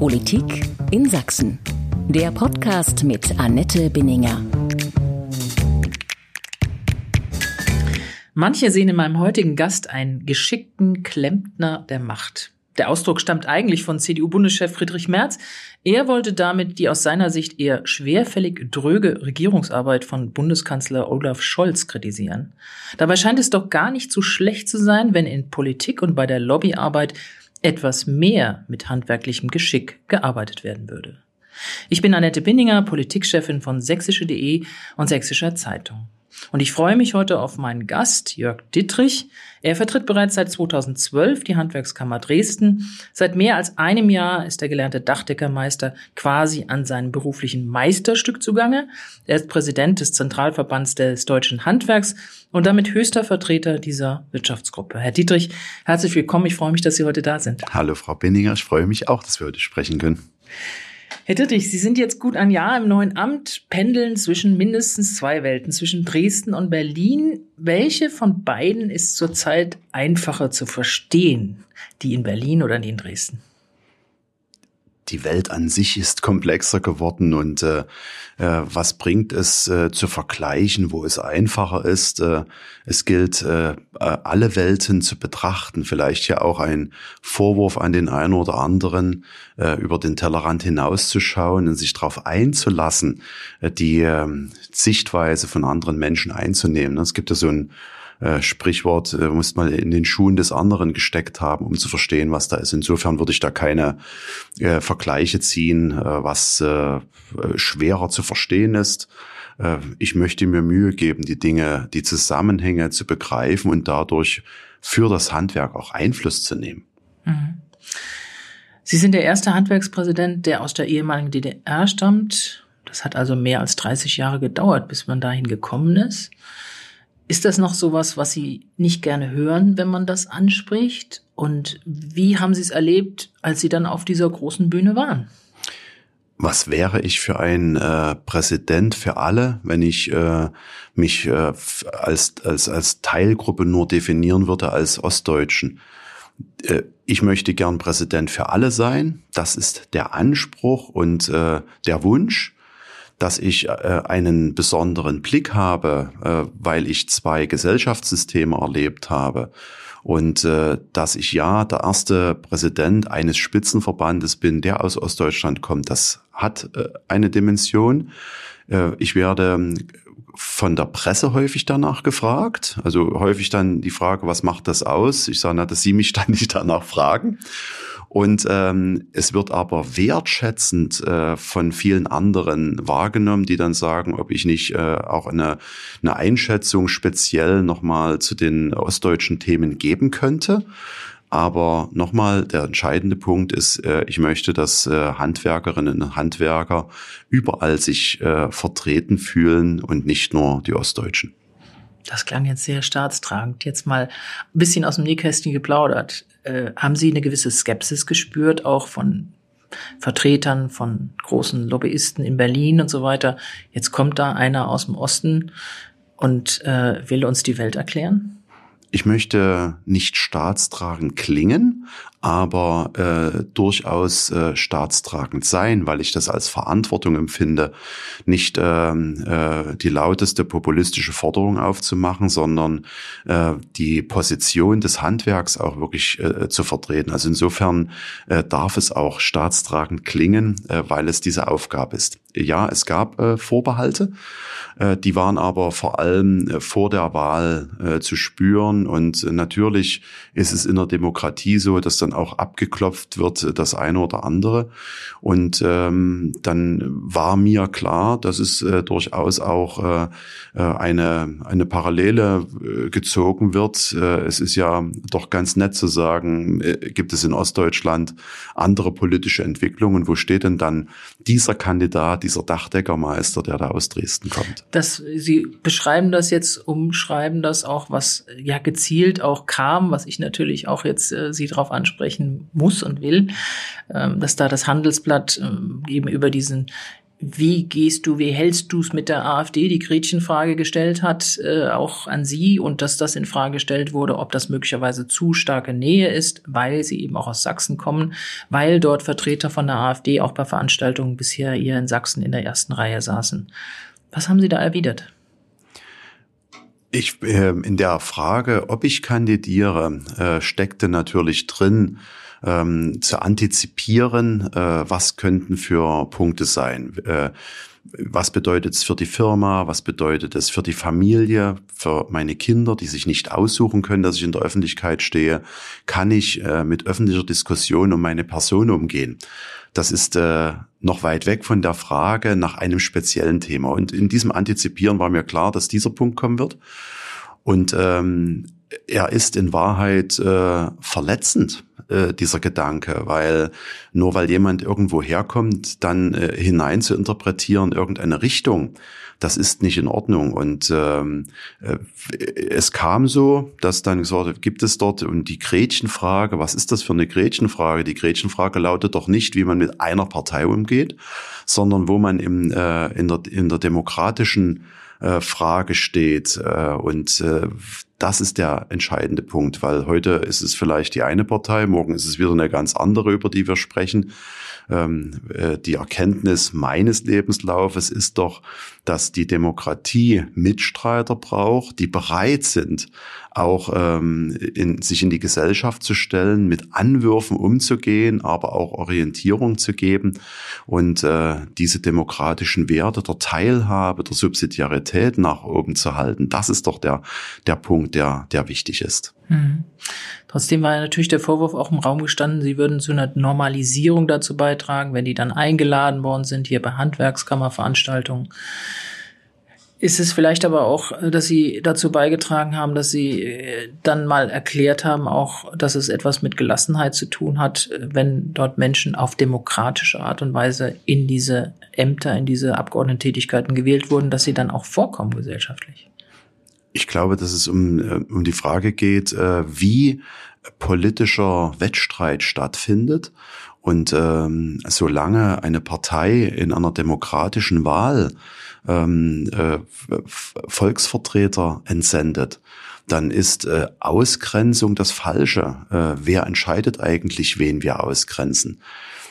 Politik in Sachsen. Der Podcast mit Annette Binninger. Manche sehen in meinem heutigen Gast einen geschickten Klempner der Macht. Der Ausdruck stammt eigentlich von CDU-Bundeschef Friedrich Merz. Er wollte damit die aus seiner Sicht eher schwerfällig dröge Regierungsarbeit von Bundeskanzler Olaf Scholz kritisieren. Dabei scheint es doch gar nicht so schlecht zu sein, wenn in Politik und bei der Lobbyarbeit etwas mehr mit handwerklichem Geschick gearbeitet werden würde. Ich bin Annette Bindinger, Politikchefin von sächsische.de und Sächsischer Zeitung. Und ich freue mich heute auf meinen Gast, Jörg Dittrich. Er vertritt bereits seit 2012 die Handwerkskammer Dresden. Seit mehr als einem Jahr ist der gelernte Dachdeckermeister quasi an seinem beruflichen Meisterstück zugange. Er ist Präsident des Zentralverbands des deutschen Handwerks und damit höchster Vertreter dieser Wirtschaftsgruppe. Herr Dietrich, herzlich willkommen. Ich freue mich, dass Sie heute da sind. Hallo, Frau Binninger. Ich freue mich auch, dass wir heute sprechen können. Herr Dittrich, Sie sind jetzt gut ein Jahr im neuen Amt, pendeln zwischen mindestens zwei Welten, zwischen Dresden und Berlin. Welche von beiden ist zurzeit einfacher zu verstehen? Die in Berlin oder die in Dresden? Die Welt an sich ist komplexer geworden und äh, äh, was bringt es äh, zu vergleichen, wo es einfacher ist. Äh, es gilt, äh, äh, alle Welten zu betrachten, vielleicht ja auch ein Vorwurf an den einen oder anderen, äh, über den Tellerrand hinauszuschauen und sich darauf einzulassen, äh, die äh, Sichtweise von anderen Menschen einzunehmen. Es gibt ja so ein äh, Sprichwort, äh, muss mal in den Schuhen des anderen gesteckt haben, um zu verstehen, was da ist. Insofern würde ich da keine äh, Vergleiche ziehen, äh, was äh, schwerer zu verstehen ist. Äh, ich möchte mir Mühe geben, die Dinge, die Zusammenhänge zu begreifen und dadurch für das Handwerk auch Einfluss zu nehmen. Mhm. Sie sind der erste Handwerkspräsident, der aus der ehemaligen DDR stammt. Das hat also mehr als 30 Jahre gedauert, bis man dahin gekommen ist. Ist das noch sowas, was Sie nicht gerne hören, wenn man das anspricht? Und wie haben Sie es erlebt, als Sie dann auf dieser großen Bühne waren? Was wäre ich für ein äh, Präsident für alle, wenn ich äh, mich äh, als, als, als Teilgruppe nur definieren würde als Ostdeutschen? Äh, ich möchte gern Präsident für alle sein. Das ist der Anspruch und äh, der Wunsch dass ich äh, einen besonderen Blick habe, äh, weil ich zwei Gesellschaftssysteme erlebt habe und äh, dass ich ja der erste Präsident eines Spitzenverbandes bin, der aus Ostdeutschland kommt, das hat äh, eine Dimension. Äh, ich werde ähm, von der Presse häufig danach gefragt. Also häufig dann die Frage, was macht das aus? Ich sage, na, dass Sie mich dann nicht danach fragen. Und ähm, es wird aber wertschätzend äh, von vielen anderen wahrgenommen, die dann sagen, ob ich nicht äh, auch eine, eine Einschätzung speziell nochmal zu den ostdeutschen Themen geben könnte. Aber nochmal, der entscheidende Punkt ist, äh, ich möchte, dass äh, Handwerkerinnen und Handwerker überall sich äh, vertreten fühlen und nicht nur die Ostdeutschen. Das klang jetzt sehr staatstragend. Jetzt mal ein bisschen aus dem Nähkästchen geplaudert. Äh, haben Sie eine gewisse Skepsis gespürt, auch von Vertretern von großen Lobbyisten in Berlin und so weiter? Jetzt kommt da einer aus dem Osten und äh, will uns die Welt erklären? Ich möchte nicht staatstragend klingen, aber äh, durchaus äh, staatstragend sein, weil ich das als Verantwortung empfinde, nicht äh, äh, die lauteste populistische Forderung aufzumachen, sondern äh, die Position des Handwerks auch wirklich äh, zu vertreten. Also insofern äh, darf es auch staatstragend klingen, äh, weil es diese Aufgabe ist. Ja, es gab äh, Vorbehalte, äh, die waren aber vor allem äh, vor der Wahl äh, zu spüren und äh, natürlich ist es in der Demokratie so, dass dann dann auch abgeklopft wird, das eine oder andere. Und ähm, dann war mir klar, dass es äh, durchaus auch äh, äh, eine, eine Parallele äh, gezogen wird. Äh, es ist ja doch ganz nett zu sagen, äh, gibt es in Ostdeutschland andere politische Entwicklungen. Wo steht denn dann dieser Kandidat, dieser Dachdeckermeister, der da aus Dresden kommt? Das, Sie beschreiben das jetzt, umschreiben das auch, was ja gezielt auch kam, was ich natürlich auch jetzt äh, Sie darauf ansprechen muss und will, ähm, dass da das Handelsblatt ähm, eben über diesen wie gehst du, wie hältst du es mit der AfD, die Gretchenfrage gestellt hat, äh, auch an Sie und dass das in Frage gestellt wurde, ob das möglicherweise zu starke Nähe ist, weil sie eben auch aus Sachsen kommen, weil dort Vertreter von der AfD auch bei Veranstaltungen bisher hier in Sachsen in der ersten Reihe saßen. Was haben Sie da erwidert? Ich, äh, in der Frage, ob ich kandidiere, äh, steckte natürlich drin, ähm, zu antizipieren, äh, was könnten für Punkte sein. Äh, was bedeutet es für die Firma? Was bedeutet es für die Familie, für meine Kinder, die sich nicht aussuchen können, dass ich in der Öffentlichkeit stehe? Kann ich äh, mit öffentlicher Diskussion um meine Person umgehen? Das ist äh, noch weit weg von der Frage nach einem speziellen Thema. Und in diesem Antizipieren war mir klar, dass dieser Punkt kommen wird. Und ähm, er ist in Wahrheit äh, verletzend, äh, dieser Gedanke, weil nur weil jemand irgendwo herkommt, dann äh, hinein zu interpretieren, irgendeine Richtung, das ist nicht in Ordnung. Und ähm, äh, es kam so, dass dann gesagt wird, gibt es dort und die Gretchenfrage, was ist das für eine Gretchenfrage? Die Gretchenfrage lautet doch nicht, wie man mit einer Partei umgeht, sondern wo man im, äh, in, der, in der demokratischen äh, Frage steht. Äh, und äh, das ist der entscheidende Punkt, weil heute ist es vielleicht die eine Partei, morgen ist es wieder eine ganz andere, über die wir sprechen. Ähm, äh, die Erkenntnis meines Lebenslaufes ist doch, dass die Demokratie Mitstreiter braucht, die bereit sind, auch ähm, in, sich in die Gesellschaft zu stellen, mit Anwürfen umzugehen, aber auch Orientierung zu geben und äh, diese demokratischen Werte der Teilhabe, der Subsidiarität nach oben zu halten. Das ist doch der, der Punkt, der, der wichtig ist. Mhm. Trotzdem war natürlich der Vorwurf auch im Raum gestanden, sie würden zu einer Normalisierung dazu beitragen, wenn die dann eingeladen worden sind, hier bei Handwerkskammerveranstaltungen. Ist es vielleicht aber auch, dass Sie dazu beigetragen haben, dass Sie äh, dann mal erklärt haben, auch, dass es etwas mit Gelassenheit zu tun hat, wenn dort Menschen auf demokratische Art und Weise in diese Ämter, in diese Abgeordnetentätigkeiten gewählt wurden, dass sie dann auch vorkommen gesellschaftlich? Ich glaube, dass es um, äh, um die Frage geht, äh, wie politischer Wettstreit stattfindet. Und ähm, solange eine Partei in einer demokratischen Wahl ähm, äh, Volksvertreter entsendet, dann ist äh, Ausgrenzung das Falsche. Äh, wer entscheidet eigentlich, wen wir ausgrenzen?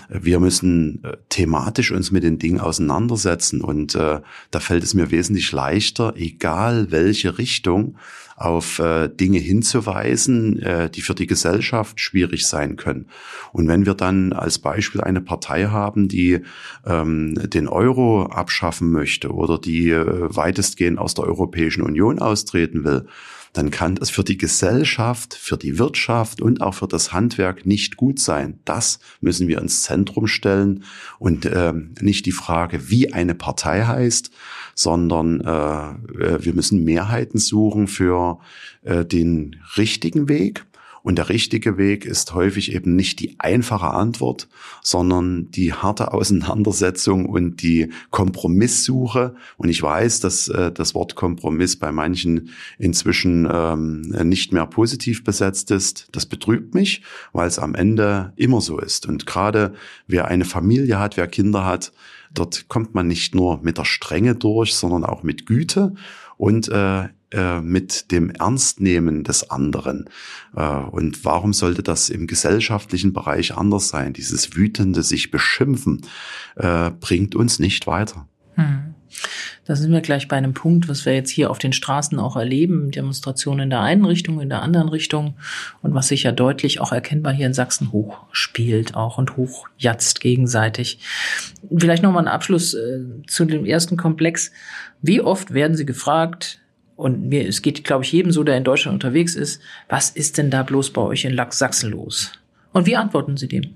Wir müssen äh, thematisch uns mit den Dingen auseinandersetzen und äh, da fällt es mir wesentlich leichter, egal welche Richtung, auf äh, Dinge hinzuweisen, äh, die für die Gesellschaft schwierig sein können. Und wenn wir dann als Beispiel eine Partei haben, die ähm, den Euro abschaffen möchte oder die äh, weitestgehend aus der Europäischen Union austreten will, dann kann das für die Gesellschaft, für die Wirtschaft und auch für das Handwerk nicht gut sein. Das müssen wir ins Zentrum stellen und äh, nicht die Frage, wie eine Partei heißt, sondern äh, äh wir müssen Mehrheiten suchen für äh, den richtigen Weg und der richtige Weg ist häufig eben nicht die einfache Antwort, sondern die harte Auseinandersetzung und die Kompromisssuche. Und ich weiß, dass äh, das Wort Kompromiss bei manchen inzwischen ähm, nicht mehr positiv besetzt ist. Das betrübt mich, weil es am Ende immer so ist. Und gerade wer eine Familie hat, wer Kinder hat, dort kommt man nicht nur mit der Strenge durch, sondern auch mit Güte und äh, äh, mit dem Ernstnehmen des anderen. Äh, und warum sollte das im gesellschaftlichen Bereich anders sein? Dieses wütende sich beschimpfen äh, bringt uns nicht weiter. Hm. Da sind wir gleich bei einem Punkt, was wir jetzt hier auf den Straßen auch erleben. Demonstrationen in der einen Richtung, in der anderen Richtung. Und was sich ja deutlich auch erkennbar hier in Sachsen hochspielt auch und hochjatzt gegenseitig. Vielleicht nochmal ein Abschluss äh, zu dem ersten Komplex. Wie oft werden Sie gefragt, und mir, es geht, glaube ich, jedem so, der in Deutschland unterwegs ist, was ist denn da bloß bei euch in Sachsen los? Und wie antworten Sie dem?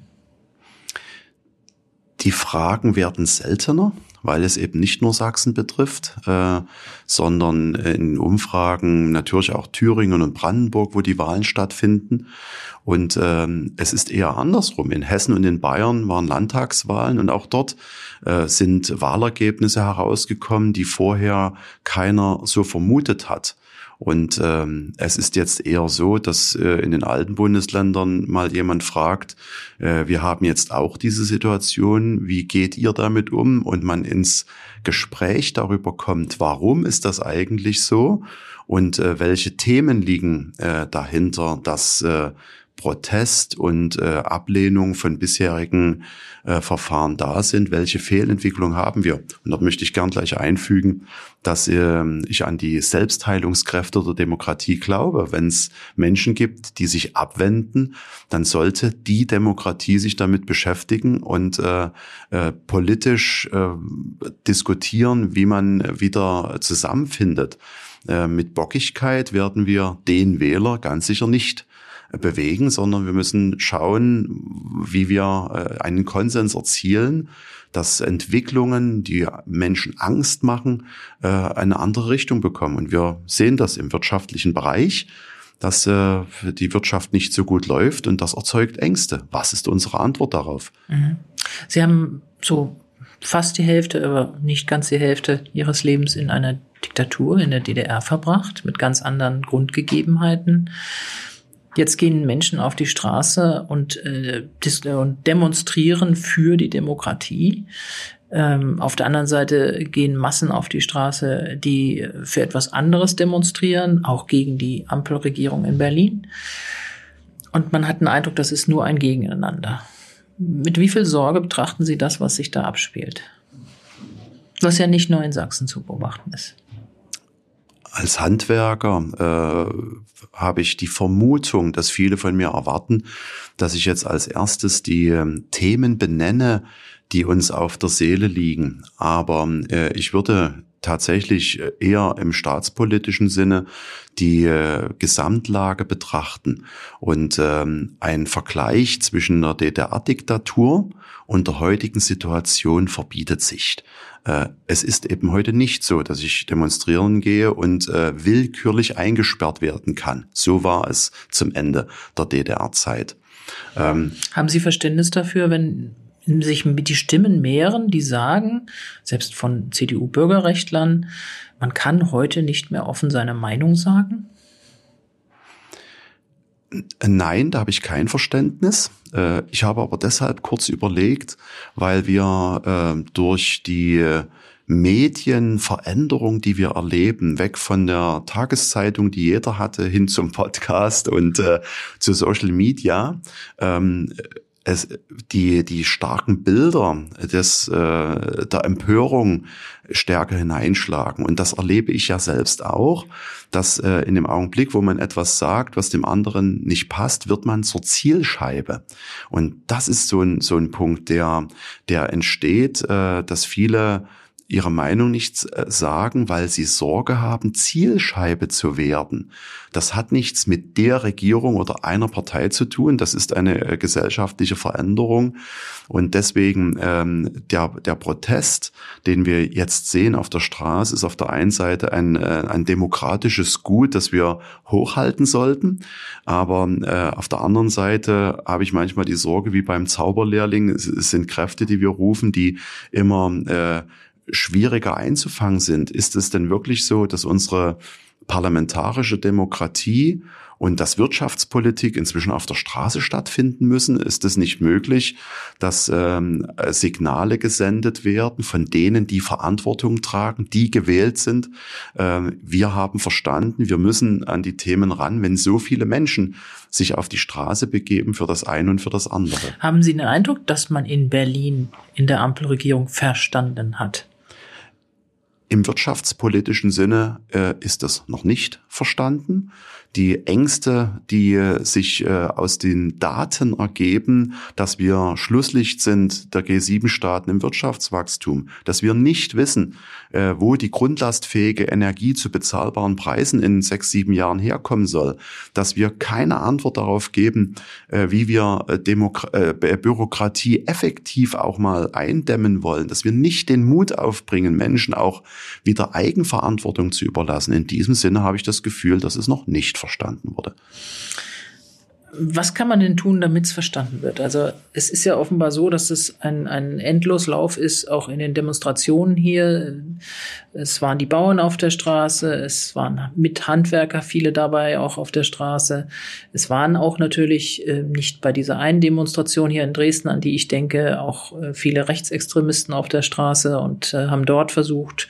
Die Fragen werden seltener, weil es eben nicht nur Sachsen betrifft, äh, sondern in Umfragen natürlich auch Thüringen und Brandenburg, wo die Wahlen stattfinden. Und ähm, es ist eher andersrum. In Hessen und in Bayern waren Landtagswahlen und auch dort äh, sind Wahlergebnisse herausgekommen, die vorher keiner so vermutet hat. Und ähm, es ist jetzt eher so, dass äh, in den alten Bundesländern mal jemand fragt, äh, wir haben jetzt auch diese Situation, wie geht ihr damit um? Und man ins Gespräch darüber kommt, warum ist das eigentlich so? Und äh, welche Themen liegen äh, dahinter, dass äh, Protest und äh, Ablehnung von bisherigen äh, Verfahren da sind. Welche Fehlentwicklung haben wir? Und dort möchte ich gern gleich einfügen, dass äh, ich an die Selbstheilungskräfte der Demokratie glaube. Wenn es Menschen gibt, die sich abwenden, dann sollte die Demokratie sich damit beschäftigen und äh, äh, politisch äh, diskutieren, wie man wieder zusammenfindet. Äh, mit Bockigkeit werden wir den Wähler ganz sicher nicht bewegen, sondern wir müssen schauen, wie wir äh, einen Konsens erzielen, dass Entwicklungen, die Menschen Angst machen, äh, eine andere Richtung bekommen. Und wir sehen das im wirtschaftlichen Bereich, dass äh, die Wirtschaft nicht so gut läuft und das erzeugt Ängste. Was ist unsere Antwort darauf? Mhm. Sie haben so fast die Hälfte, aber nicht ganz die Hälfte Ihres Lebens in einer Diktatur in der DDR verbracht, mit ganz anderen Grundgegebenheiten. Jetzt gehen Menschen auf die Straße und, äh, und demonstrieren für die Demokratie. Ähm, auf der anderen Seite gehen Massen auf die Straße, die für etwas anderes demonstrieren, auch gegen die Ampelregierung in Berlin. Und man hat den Eindruck, das ist nur ein Gegeneinander. Mit wie viel Sorge betrachten Sie das, was sich da abspielt? Was ja nicht nur in Sachsen zu beobachten ist als Handwerker äh, habe ich die Vermutung, dass viele von mir erwarten, dass ich jetzt als erstes die äh, Themen benenne, die uns auf der Seele liegen. Aber äh, ich würde tatsächlich eher im staatspolitischen Sinne die äh, Gesamtlage betrachten und ähm, ein Vergleich zwischen der DDR-Diktatur und der heutigen Situation verbietet sich. Äh, es ist eben heute nicht so, dass ich demonstrieren gehe und äh, willkürlich eingesperrt werden kann. So war es zum Ende der DDR-Zeit. Ähm, Haben Sie Verständnis dafür, wenn sich die Stimmen mehren, die sagen, selbst von CDU-Bürgerrechtlern, man kann heute nicht mehr offen seine Meinung sagen? Nein, da habe ich kein Verständnis. Äh, ich habe aber deshalb kurz überlegt, weil wir äh, durch die Medienveränderung, die wir erleben, weg von der Tageszeitung, die jeder hatte, hin zum Podcast und äh, zu Social Media, ähm, es, die, die starken Bilder des, äh, der Empörung stärker hineinschlagen. Und das erlebe ich ja selbst auch, dass äh, in dem Augenblick, wo man etwas sagt, was dem anderen nicht passt, wird man zur Zielscheibe. Und das ist so ein, so ein Punkt, der, der entsteht, äh, dass viele ihre Meinung nicht äh, sagen, weil sie Sorge haben, Zielscheibe zu werden. Das hat nichts mit der Regierung oder einer Partei zu tun. Das ist eine äh, gesellschaftliche Veränderung. Und deswegen ähm, der, der Protest, den wir jetzt sehen auf der Straße, ist auf der einen Seite ein, äh, ein demokratisches Gut, das wir hochhalten sollten. Aber äh, auf der anderen Seite habe ich manchmal die Sorge, wie beim Zauberlehrling, es, es sind Kräfte, die wir rufen, die immer äh, schwieriger einzufangen sind. Ist es denn wirklich so, dass unsere parlamentarische Demokratie und dass Wirtschaftspolitik inzwischen auf der Straße stattfinden müssen? Ist es nicht möglich, dass ähm, Signale gesendet werden von denen, die Verantwortung tragen, die gewählt sind? Ähm, wir haben verstanden, wir müssen an die Themen ran, wenn so viele Menschen sich auf die Straße begeben für das eine und für das andere. Haben Sie den Eindruck, dass man in Berlin in der Ampelregierung verstanden hat? Im wirtschaftspolitischen Sinne äh, ist das noch nicht verstanden die Ängste, die sich äh, aus den Daten ergeben, dass wir Schlusslicht sind der G7-Staaten im Wirtschaftswachstum, dass wir nicht wissen, äh, wo die grundlastfähige Energie zu bezahlbaren Preisen in sechs, sieben Jahren herkommen soll, dass wir keine Antwort darauf geben, äh, wie wir Demok Bürokratie effektiv auch mal eindämmen wollen, dass wir nicht den Mut aufbringen, Menschen auch wieder Eigenverantwortung zu überlassen. In diesem Sinne habe ich das Gefühl, dass es noch nicht verstanden wurde. Was kann man denn tun, damit es verstanden wird? Also es ist ja offenbar so, dass es ein, ein Endloslauf ist, auch in den Demonstrationen hier. Es waren die Bauern auf der Straße, es waren mit Handwerker viele dabei, auch auf der Straße. Es waren auch natürlich äh, nicht bei dieser einen Demonstration hier in Dresden, an die ich denke, auch äh, viele Rechtsextremisten auf der Straße und äh, haben dort versucht,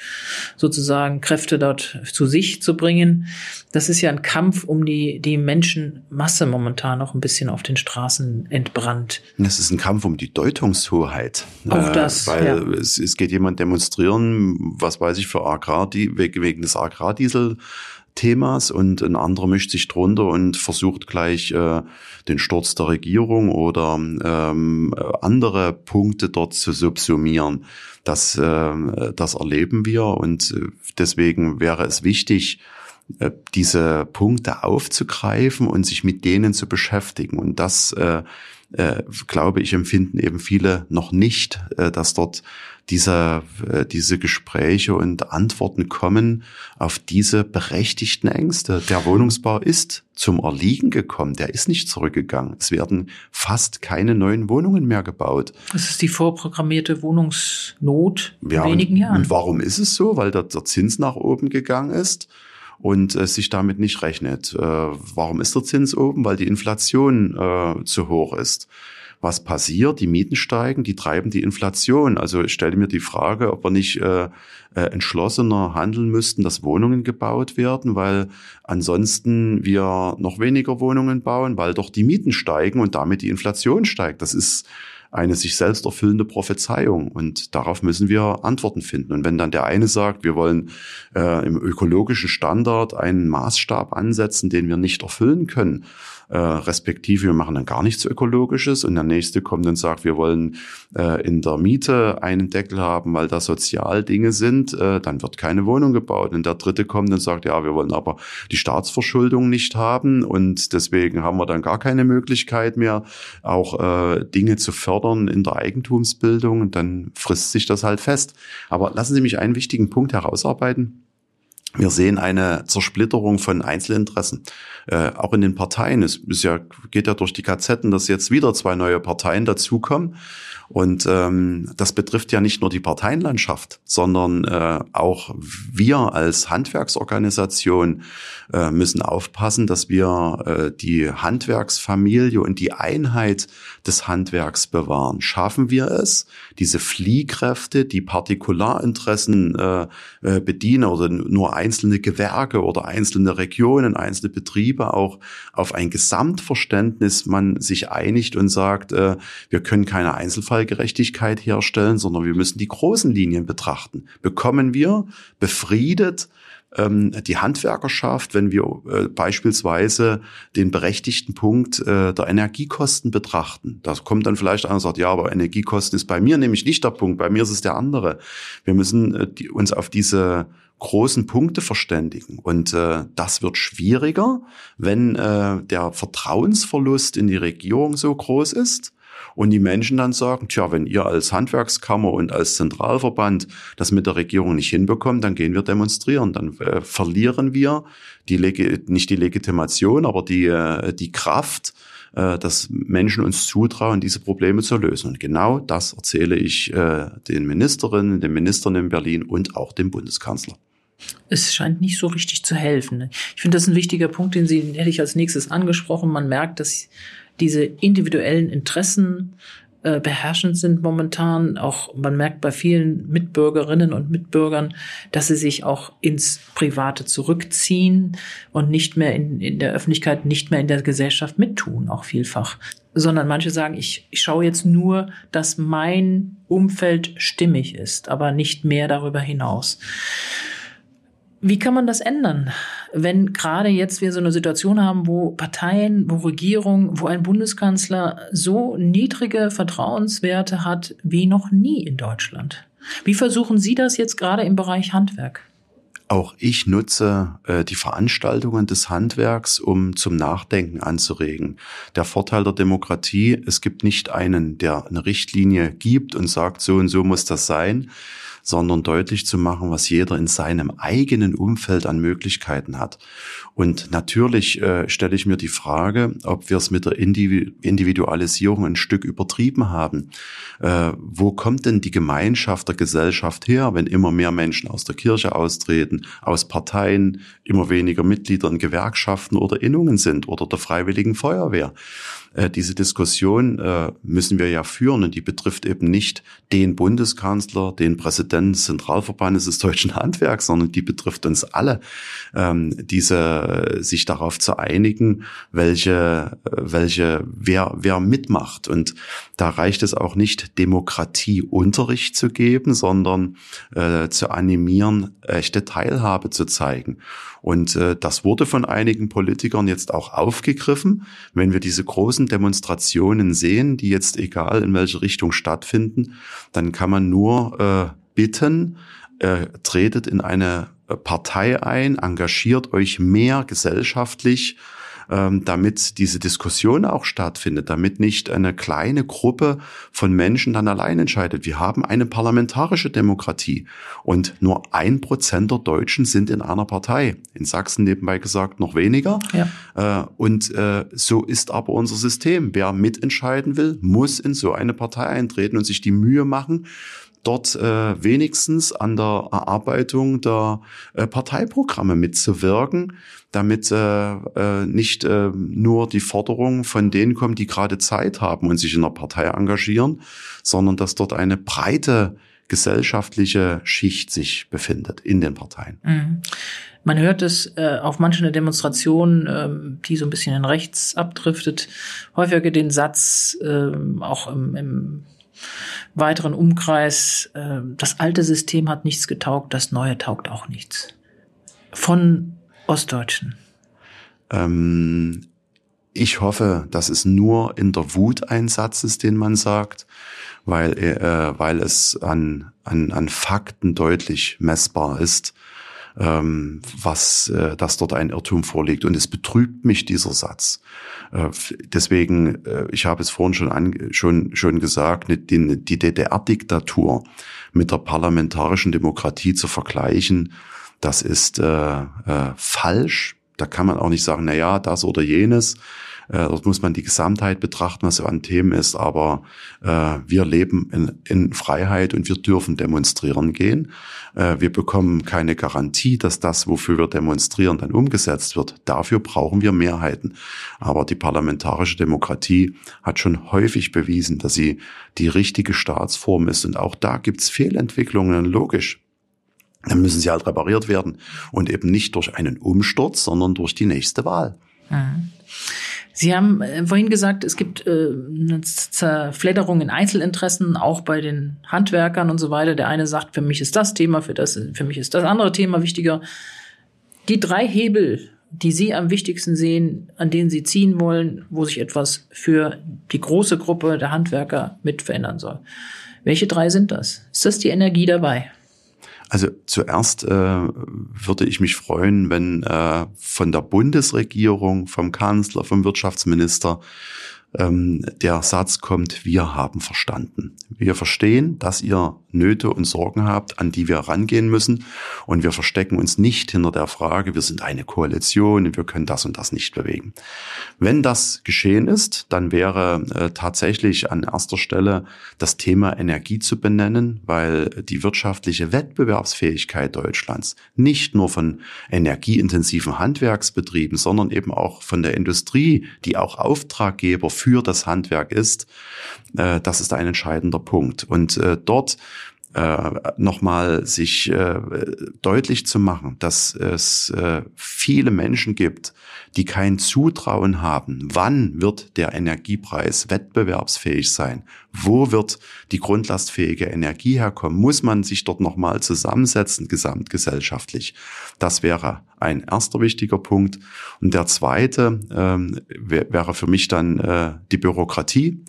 sozusagen Kräfte dort zu sich zu bringen. Das ist ja ein Kampf um die, die Menschenmasse momentan noch ein bisschen auf den Straßen entbrannt. Das ist ein Kampf um die Deutungshoheit. Auch das. Äh, weil ja. es, es geht jemand demonstrieren, was weiß ich, für Agrar, wegen des Agrardiesel. Themas und ein anderer mischt sich drunter und versucht gleich äh, den Sturz der Regierung oder ähm, andere Punkte dort zu subsumieren. Das, äh, das erleben wir und äh, deswegen wäre es wichtig, äh, diese Punkte aufzugreifen und sich mit denen zu beschäftigen. Und das, äh, äh, glaube ich, empfinden eben viele noch nicht, äh, dass dort diese, äh, diese Gespräche und Antworten kommen auf diese berechtigten Ängste. Der Wohnungsbau ist zum Erliegen gekommen, der ist nicht zurückgegangen. Es werden fast keine neuen Wohnungen mehr gebaut. Das ist die vorprogrammierte Wohnungsnot ja, in wenigen und, Jahren. Und warum ist es so? Weil der, der Zins nach oben gegangen ist und äh, sich damit nicht rechnet. Äh, warum ist der Zins oben? Weil die Inflation äh, zu hoch ist. Was passiert? Die Mieten steigen, die treiben die Inflation. Also ich stelle mir die Frage, ob wir nicht äh, äh, entschlossener handeln müssten, dass Wohnungen gebaut werden, weil ansonsten wir noch weniger Wohnungen bauen, weil doch die Mieten steigen und damit die Inflation steigt. Das ist eine sich selbst erfüllende Prophezeiung. Und darauf müssen wir Antworten finden. Und wenn dann der eine sagt, wir wollen äh, im ökologischen Standard einen Maßstab ansetzen, den wir nicht erfüllen können, äh, respektive wir machen dann gar nichts Ökologisches und der nächste kommt und sagt, wir wollen äh, in der Miete einen Deckel haben, weil da Sozialdinge sind, äh, dann wird keine Wohnung gebaut. Und der dritte kommt und sagt, ja, wir wollen aber die Staatsverschuldung nicht haben und deswegen haben wir dann gar keine Möglichkeit mehr, auch äh, Dinge zu fördern in der Eigentumsbildung und dann frisst sich das halt fest. Aber lassen Sie mich einen wichtigen Punkt herausarbeiten. Wir sehen eine Zersplitterung von Einzelinteressen, äh, auch in den Parteien. Es ist ja, geht ja durch die Gazetten, dass jetzt wieder zwei neue Parteien dazukommen. Und ähm, das betrifft ja nicht nur die Parteienlandschaft, sondern äh, auch wir als Handwerksorganisation äh, müssen aufpassen, dass wir äh, die Handwerksfamilie und die Einheit des Handwerks bewahren. Schaffen wir es, diese Fliehkräfte, die Partikularinteressen äh, äh, bedienen oder nur einzelne Gewerke oder einzelne Regionen, einzelne Betriebe auch auf ein Gesamtverständnis man sich einigt und sagt, äh, wir können keine Einzelfallgerechtigkeit herstellen, sondern wir müssen die großen Linien betrachten. Bekommen wir befriedet die Handwerkerschaft, wenn wir äh, beispielsweise den berechtigten Punkt äh, der Energiekosten betrachten. Da kommt dann vielleicht einer und sagt, ja, aber Energiekosten ist bei mir nämlich nicht der Punkt, bei mir ist es der andere. Wir müssen äh, uns auf diese großen Punkte verständigen. Und äh, das wird schwieriger, wenn äh, der Vertrauensverlust in die Regierung so groß ist und die Menschen dann sagen, tja, wenn ihr als Handwerkskammer und als Zentralverband das mit der Regierung nicht hinbekommt, dann gehen wir demonstrieren. Dann äh, verlieren wir die Legi nicht die Legitimation, aber die, äh, die Kraft, äh, dass Menschen uns zutrauen, diese Probleme zu lösen. Und genau das erzähle ich äh, den Ministerinnen, den Ministern in Berlin und auch dem Bundeskanzler. Es scheint nicht so richtig zu helfen. Ich finde, das ist ein wichtiger Punkt, den Sie hätte ich als nächstes angesprochen. Man merkt, dass diese individuellen Interessen äh, beherrschend sind momentan. Auch man merkt bei vielen Mitbürgerinnen und Mitbürgern, dass sie sich auch ins Private zurückziehen und nicht mehr in, in der Öffentlichkeit, nicht mehr in der Gesellschaft mittun, auch vielfach. Sondern manche sagen, ich, ich schaue jetzt nur, dass mein Umfeld stimmig ist, aber nicht mehr darüber hinaus. Wie kann man das ändern, wenn gerade jetzt wir so eine Situation haben, wo Parteien, wo Regierung, wo ein Bundeskanzler so niedrige Vertrauenswerte hat wie noch nie in Deutschland? Wie versuchen Sie das jetzt gerade im Bereich Handwerk? Auch ich nutze äh, die Veranstaltungen des Handwerks, um zum Nachdenken anzuregen. Der Vorteil der Demokratie, es gibt nicht einen, der eine Richtlinie gibt und sagt, so und so muss das sein, sondern deutlich zu machen, was jeder in seinem eigenen Umfeld an Möglichkeiten hat. Und natürlich äh, stelle ich mir die Frage, ob wir es mit der Individualisierung ein Stück übertrieben haben. Äh, wo kommt denn die Gemeinschaft der Gesellschaft her, wenn immer mehr Menschen aus der Kirche austreten, aus Parteien, immer weniger Mitglieder in Gewerkschaften oder Innungen sind oder der Freiwilligen Feuerwehr? Äh, diese Diskussion äh, müssen wir ja führen und die betrifft eben nicht den Bundeskanzler, den Präsidenten des Zentralverbandes des deutschen Handwerks, sondern die betrifft uns alle. Ähm, diese sich darauf zu einigen, welche, welche, wer, wer mitmacht. Und da reicht es auch nicht, Demokratieunterricht zu geben, sondern äh, zu animieren, echte Teilhabe zu zeigen. Und äh, das wurde von einigen Politikern jetzt auch aufgegriffen. Wenn wir diese großen Demonstrationen sehen, die jetzt egal in welche Richtung stattfinden, dann kann man nur äh, bitten, äh, tretet in eine Partei ein, engagiert euch mehr gesellschaftlich damit diese Diskussion auch stattfindet, damit nicht eine kleine Gruppe von Menschen dann allein entscheidet. Wir haben eine parlamentarische Demokratie und nur ein Prozent der Deutschen sind in einer Partei. In Sachsen nebenbei gesagt noch weniger. Ja. Äh, und äh, so ist aber unser System. Wer mitentscheiden will, muss in so eine Partei eintreten und sich die Mühe machen, dort äh, wenigstens an der Erarbeitung der äh, Parteiprogramme mitzuwirken, damit äh, äh, nicht äh, nur die Forderungen von denen kommen, die gerade Zeit haben und sich in der Partei engagieren, sondern dass dort eine breite gesellschaftliche Schicht sich befindet in den Parteien. Mhm. Man hört es äh, auf manchen Demonstrationen, äh, die so ein bisschen in rechts abdriftet, häufiger den Satz, äh, auch im, im weiteren Umkreis, äh, das alte System hat nichts getaugt, das neue taugt auch nichts. Von Ostdeutschen. Ähm, ich hoffe, dass es nur in der Wut ein Satz ist, den man sagt, weil, äh, weil es an, an, an Fakten deutlich messbar ist, ähm, was, äh, dass dort ein Irrtum vorliegt. Und es betrübt mich dieser Satz. Äh, deswegen, äh, ich habe es vorhin schon, an, schon, schon gesagt, die, die DDR-Diktatur mit der parlamentarischen Demokratie zu vergleichen, das ist äh, äh, falsch. Da kann man auch nicht sagen, na ja, das oder jenes. Äh, dort muss man die Gesamtheit betrachten, was so an Themen ist. Aber äh, wir leben in, in Freiheit und wir dürfen demonstrieren gehen. Äh, wir bekommen keine Garantie, dass das, wofür wir demonstrieren, dann umgesetzt wird. Dafür brauchen wir Mehrheiten. Aber die parlamentarische Demokratie hat schon häufig bewiesen, dass sie die richtige Staatsform ist. Und auch da gibt's Fehlentwicklungen, logisch dann müssen sie halt repariert werden und eben nicht durch einen Umsturz, sondern durch die nächste Wahl. Mhm. Sie haben äh, vorhin gesagt, es gibt äh, eine Zerfledderung in Einzelinteressen, auch bei den Handwerkern und so weiter. Der eine sagt, für mich ist das Thema, für, das, für mich ist das andere Thema wichtiger. Die drei Hebel, die Sie am wichtigsten sehen, an denen Sie ziehen wollen, wo sich etwas für die große Gruppe der Handwerker mit verändern soll. Welche drei sind das? Ist das die Energie dabei? Also zuerst äh, würde ich mich freuen, wenn äh, von der Bundesregierung, vom Kanzler, vom Wirtschaftsminister ähm, der Satz kommt, wir haben verstanden. Wir verstehen, dass ihr Nöte und Sorgen habt, an die wir rangehen müssen. Und wir verstecken uns nicht hinter der Frage, wir sind eine Koalition und wir können das und das nicht bewegen. Wenn das geschehen ist, dann wäre äh, tatsächlich an erster Stelle das Thema Energie zu benennen, weil die wirtschaftliche Wettbewerbsfähigkeit Deutschlands nicht nur von energieintensiven Handwerksbetrieben, sondern eben auch von der Industrie, die auch Auftraggeber für das Handwerk ist, äh, das ist ein entscheidender Punkt. Und äh, dort äh, nochmal sich äh, deutlich zu machen, dass es äh, viele Menschen gibt, die kein Zutrauen haben. Wann wird der Energiepreis wettbewerbsfähig sein? Wo wird die grundlastfähige Energie herkommen? Muss man sich dort nochmal zusammensetzen, gesamtgesellschaftlich? Das wäre ein erster wichtiger Punkt. Und der zweite ähm, wäre für mich dann äh, die Bürokratie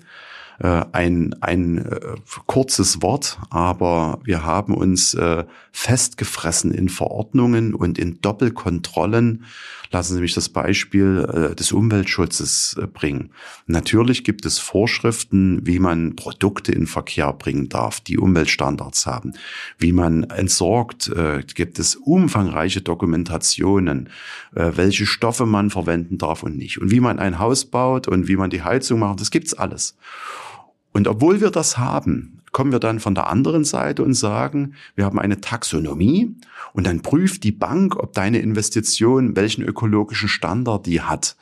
Äh, ein, ein äh, kurzes Wort, aber wir haben uns äh, festgefressen in Verordnungen und in Doppelkontrollen. Lassen Sie mich das Beispiel äh, des Umweltschutzes äh, bringen. Natürlich gibt es Vorschriften, wie man Produkte in Verkehr bringen darf, die Umweltstandards haben. Wie man entsorgt, äh, gibt es umfangreiche Dokumentationen, äh, welche Stoffe man verwenden darf und nicht. Und wie man ein Haus baut und wie man die Heizung macht, das gibt's alles. Und obwohl wir das haben, kommen wir dann von der anderen Seite und sagen, wir haben eine Taxonomie und dann prüft die Bank, ob deine Investition welchen ökologischen Standard die hat.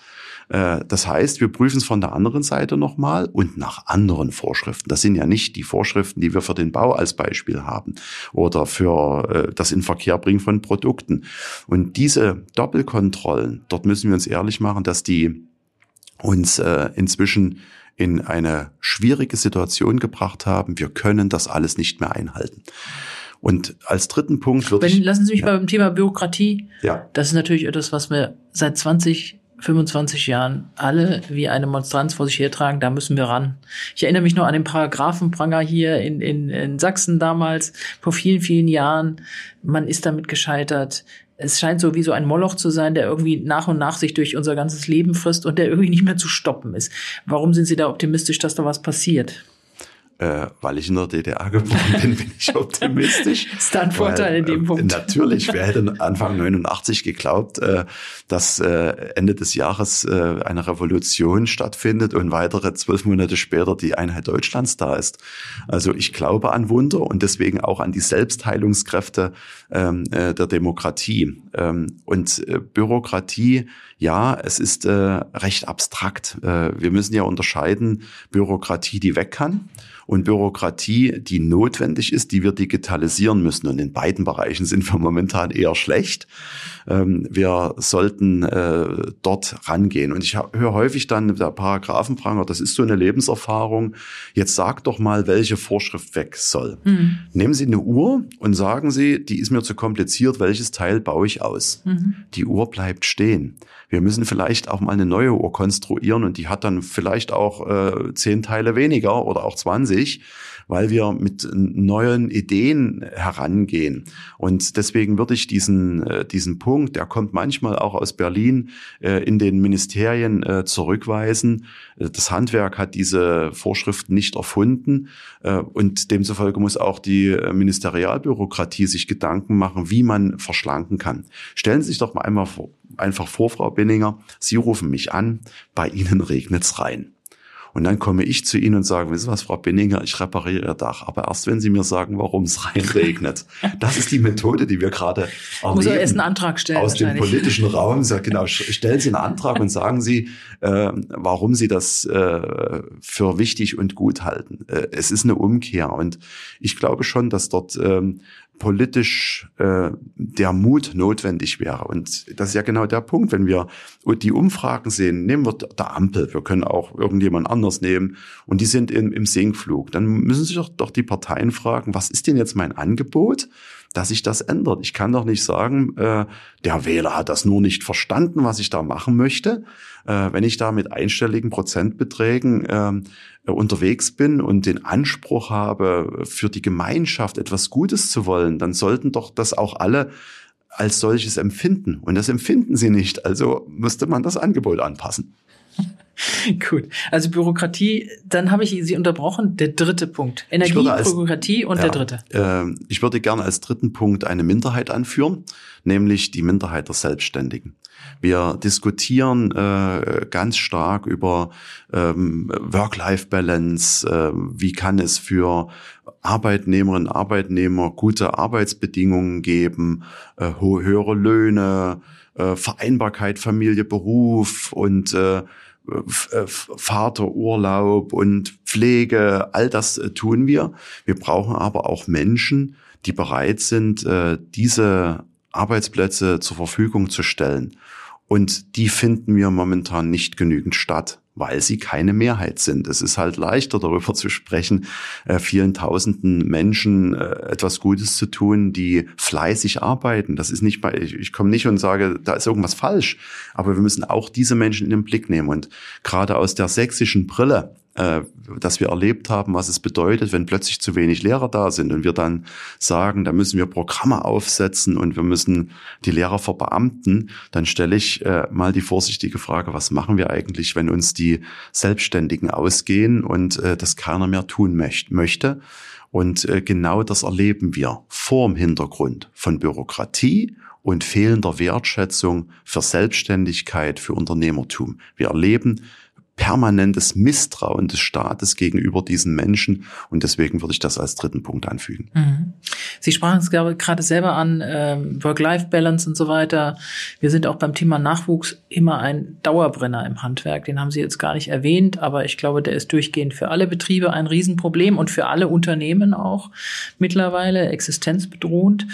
Äh, das heißt, wir prüfen es von der anderen Seite nochmal und nach anderen Vorschriften. Das sind ja nicht die Vorschriften, die wir für den Bau als Beispiel haben oder für äh, das Inverkehrbringen von Produkten. Und diese Doppelkontrollen, dort müssen wir uns ehrlich machen, dass die uns äh, inzwischen in eine schwierige Situation gebracht haben. Wir können das alles nicht mehr einhalten. Und als dritten Punkt würde ich. Lassen Sie mich ja. beim Thema Bürokratie. Ja. Das ist natürlich etwas, was wir seit 20, 25 Jahren alle wie eine Monstranz vor sich hertragen. Da müssen wir ran. Ich erinnere mich noch an den Paragraphenpranger hier in, in, in Sachsen damals, vor vielen, vielen Jahren. Man ist damit gescheitert es scheint so wie so ein Moloch zu sein, der irgendwie nach und nach sich durch unser ganzes Leben frisst und der irgendwie nicht mehr zu stoppen ist. Warum sind Sie da optimistisch, dass da was passiert? Äh, weil ich in der DDR geboren bin, bin ich optimistisch. ist da ein Vorteil weil, in dem äh, Punkt? Natürlich, wer hätte Anfang 89 geglaubt, äh, dass äh, Ende des Jahres äh, eine Revolution stattfindet und weitere zwölf Monate später die Einheit Deutschlands da ist. Also ich glaube an Wunder und deswegen auch an die Selbstheilungskräfte ähm, äh, der Demokratie. Ähm, und äh, Bürokratie, ja, es ist äh, recht abstrakt. Äh, wir müssen ja unterscheiden, Bürokratie, die weg kann und Bürokratie, die notwendig ist, die wir digitalisieren müssen. Und in beiden Bereichen sind wir momentan eher schlecht. Ähm, wir sollten dort rangehen. Und ich höre häufig dann der Paragraphenpranger, das ist so eine Lebenserfahrung. Jetzt sag doch mal, welche Vorschrift weg soll. Mhm. Nehmen Sie eine Uhr und sagen Sie, die ist mir zu kompliziert, welches Teil baue ich aus? Mhm. Die Uhr bleibt stehen. Wir müssen vielleicht auch mal eine neue Uhr konstruieren und die hat dann vielleicht auch äh, zehn Teile weniger oder auch 20 weil wir mit neuen Ideen herangehen. Und deswegen würde ich diesen, äh, diesen Punkt, der kommt manchmal auch aus Berlin, äh, in den Ministerien äh, zurückweisen. Das Handwerk hat diese Vorschriften nicht erfunden und demzufolge muss auch die Ministerialbürokratie sich Gedanken machen, wie man verschlanken kann. Stellen Sie sich doch mal einmal vor, einfach vor, Frau Binninger, Sie rufen mich an, bei Ihnen regnet's rein. Und dann komme ich zu Ihnen und sage, wissen Sie was, Frau Binninger, ich repariere Ihr Dach. Aber erst wenn Sie mir sagen, warum es reinregnet. Das ist die Methode, die wir gerade erleben. Muss er erst einen Antrag stellen. Aus dem politischen Raum. Sag, genau, stellen Sie einen Antrag und sagen Sie, äh, warum Sie das äh, für wichtig und gut halten. Äh, es ist eine Umkehr. Und ich glaube schon, dass dort ähm, politisch äh, der Mut notwendig wäre. Und das ist ja genau der Punkt, wenn wir die Umfragen sehen, nehmen wir der Ampel, wir können auch irgendjemand anders nehmen und die sind im, im Sinkflug, dann müssen sich doch, doch die Parteien fragen, was ist denn jetzt mein Angebot? Dass sich das ändert. Ich kann doch nicht sagen, äh, der Wähler hat das nur nicht verstanden, was ich da machen möchte. Äh, wenn ich da mit einstelligen Prozentbeträgen äh, unterwegs bin und den Anspruch habe, für die Gemeinschaft etwas Gutes zu wollen, dann sollten doch das auch alle als solches empfinden. Und das empfinden sie nicht. Also müsste man das Angebot anpassen. Gut. Also Bürokratie, dann habe ich Sie unterbrochen. Der dritte Punkt. Energie, als, Bürokratie und ja, der dritte. Äh, ich würde gerne als dritten Punkt eine Minderheit anführen, nämlich die Minderheit der Selbstständigen. Wir diskutieren äh, ganz stark über ähm, Work-Life-Balance. Äh, wie kann es für Arbeitnehmerinnen und Arbeitnehmer gute Arbeitsbedingungen geben, äh, höhere Löhne, äh, Vereinbarkeit Familie, Beruf und äh, Vaterurlaub und Pflege, all das äh, tun wir. Wir brauchen aber auch Menschen, die bereit sind, äh, diese Arbeitsplätze zur Verfügung zu stellen. Und die finden wir momentan nicht genügend statt weil sie keine Mehrheit sind. Es ist halt leichter darüber zu sprechen, äh, vielen tausenden Menschen äh, etwas Gutes zu tun, die fleißig arbeiten. Das ist nicht bei, ich, ich komme nicht und sage, da ist irgendwas falsch, aber wir müssen auch diese Menschen in den Blick nehmen. Und gerade aus der sächsischen Brille äh, dass wir erlebt haben, was es bedeutet, wenn plötzlich zu wenig Lehrer da sind und wir dann sagen, da müssen wir Programme aufsetzen und wir müssen die Lehrer verbeamten, dann stelle ich äh, mal die vorsichtige Frage, was machen wir eigentlich, wenn uns die Selbstständigen ausgehen und äh, das keiner mehr tun möchte? Und äh, genau das erleben wir vor dem Hintergrund von Bürokratie und fehlender Wertschätzung für Selbstständigkeit, für Unternehmertum. Wir erleben permanentes Misstrauen des Staates gegenüber diesen Menschen. Und deswegen würde ich das als dritten Punkt anfügen. Mhm. Sie sprachen es gerade selber an, äh, Work-Life-Balance und so weiter. Wir sind auch beim Thema Nachwuchs immer ein Dauerbrenner im Handwerk. Den haben Sie jetzt gar nicht erwähnt, aber ich glaube, der ist durchgehend für alle Betriebe ein Riesenproblem und für alle Unternehmen auch mittlerweile existenzbedrohend.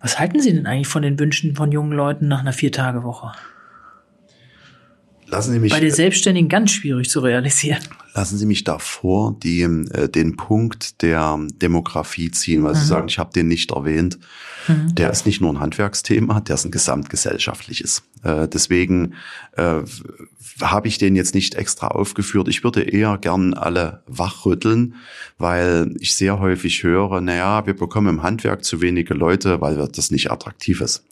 Was halten Sie denn eigentlich von den Wünschen von jungen Leuten nach einer Viertagewoche? Lassen Sie mich. Bei den Selbstständigen ganz schwierig zu realisieren. Lassen Sie mich davor die, äh, den Punkt der Demografie ziehen, weil mhm. Sie sagen, ich habe den nicht erwähnt. Mhm. Der ist nicht nur ein Handwerksthema, der ist ein gesamtgesellschaftliches. Äh, deswegen äh, habe ich den jetzt nicht extra aufgeführt. Ich würde eher gern alle wachrütteln, weil ich sehr häufig höre, naja, wir bekommen im Handwerk zu wenige Leute, weil das nicht attraktiv ist.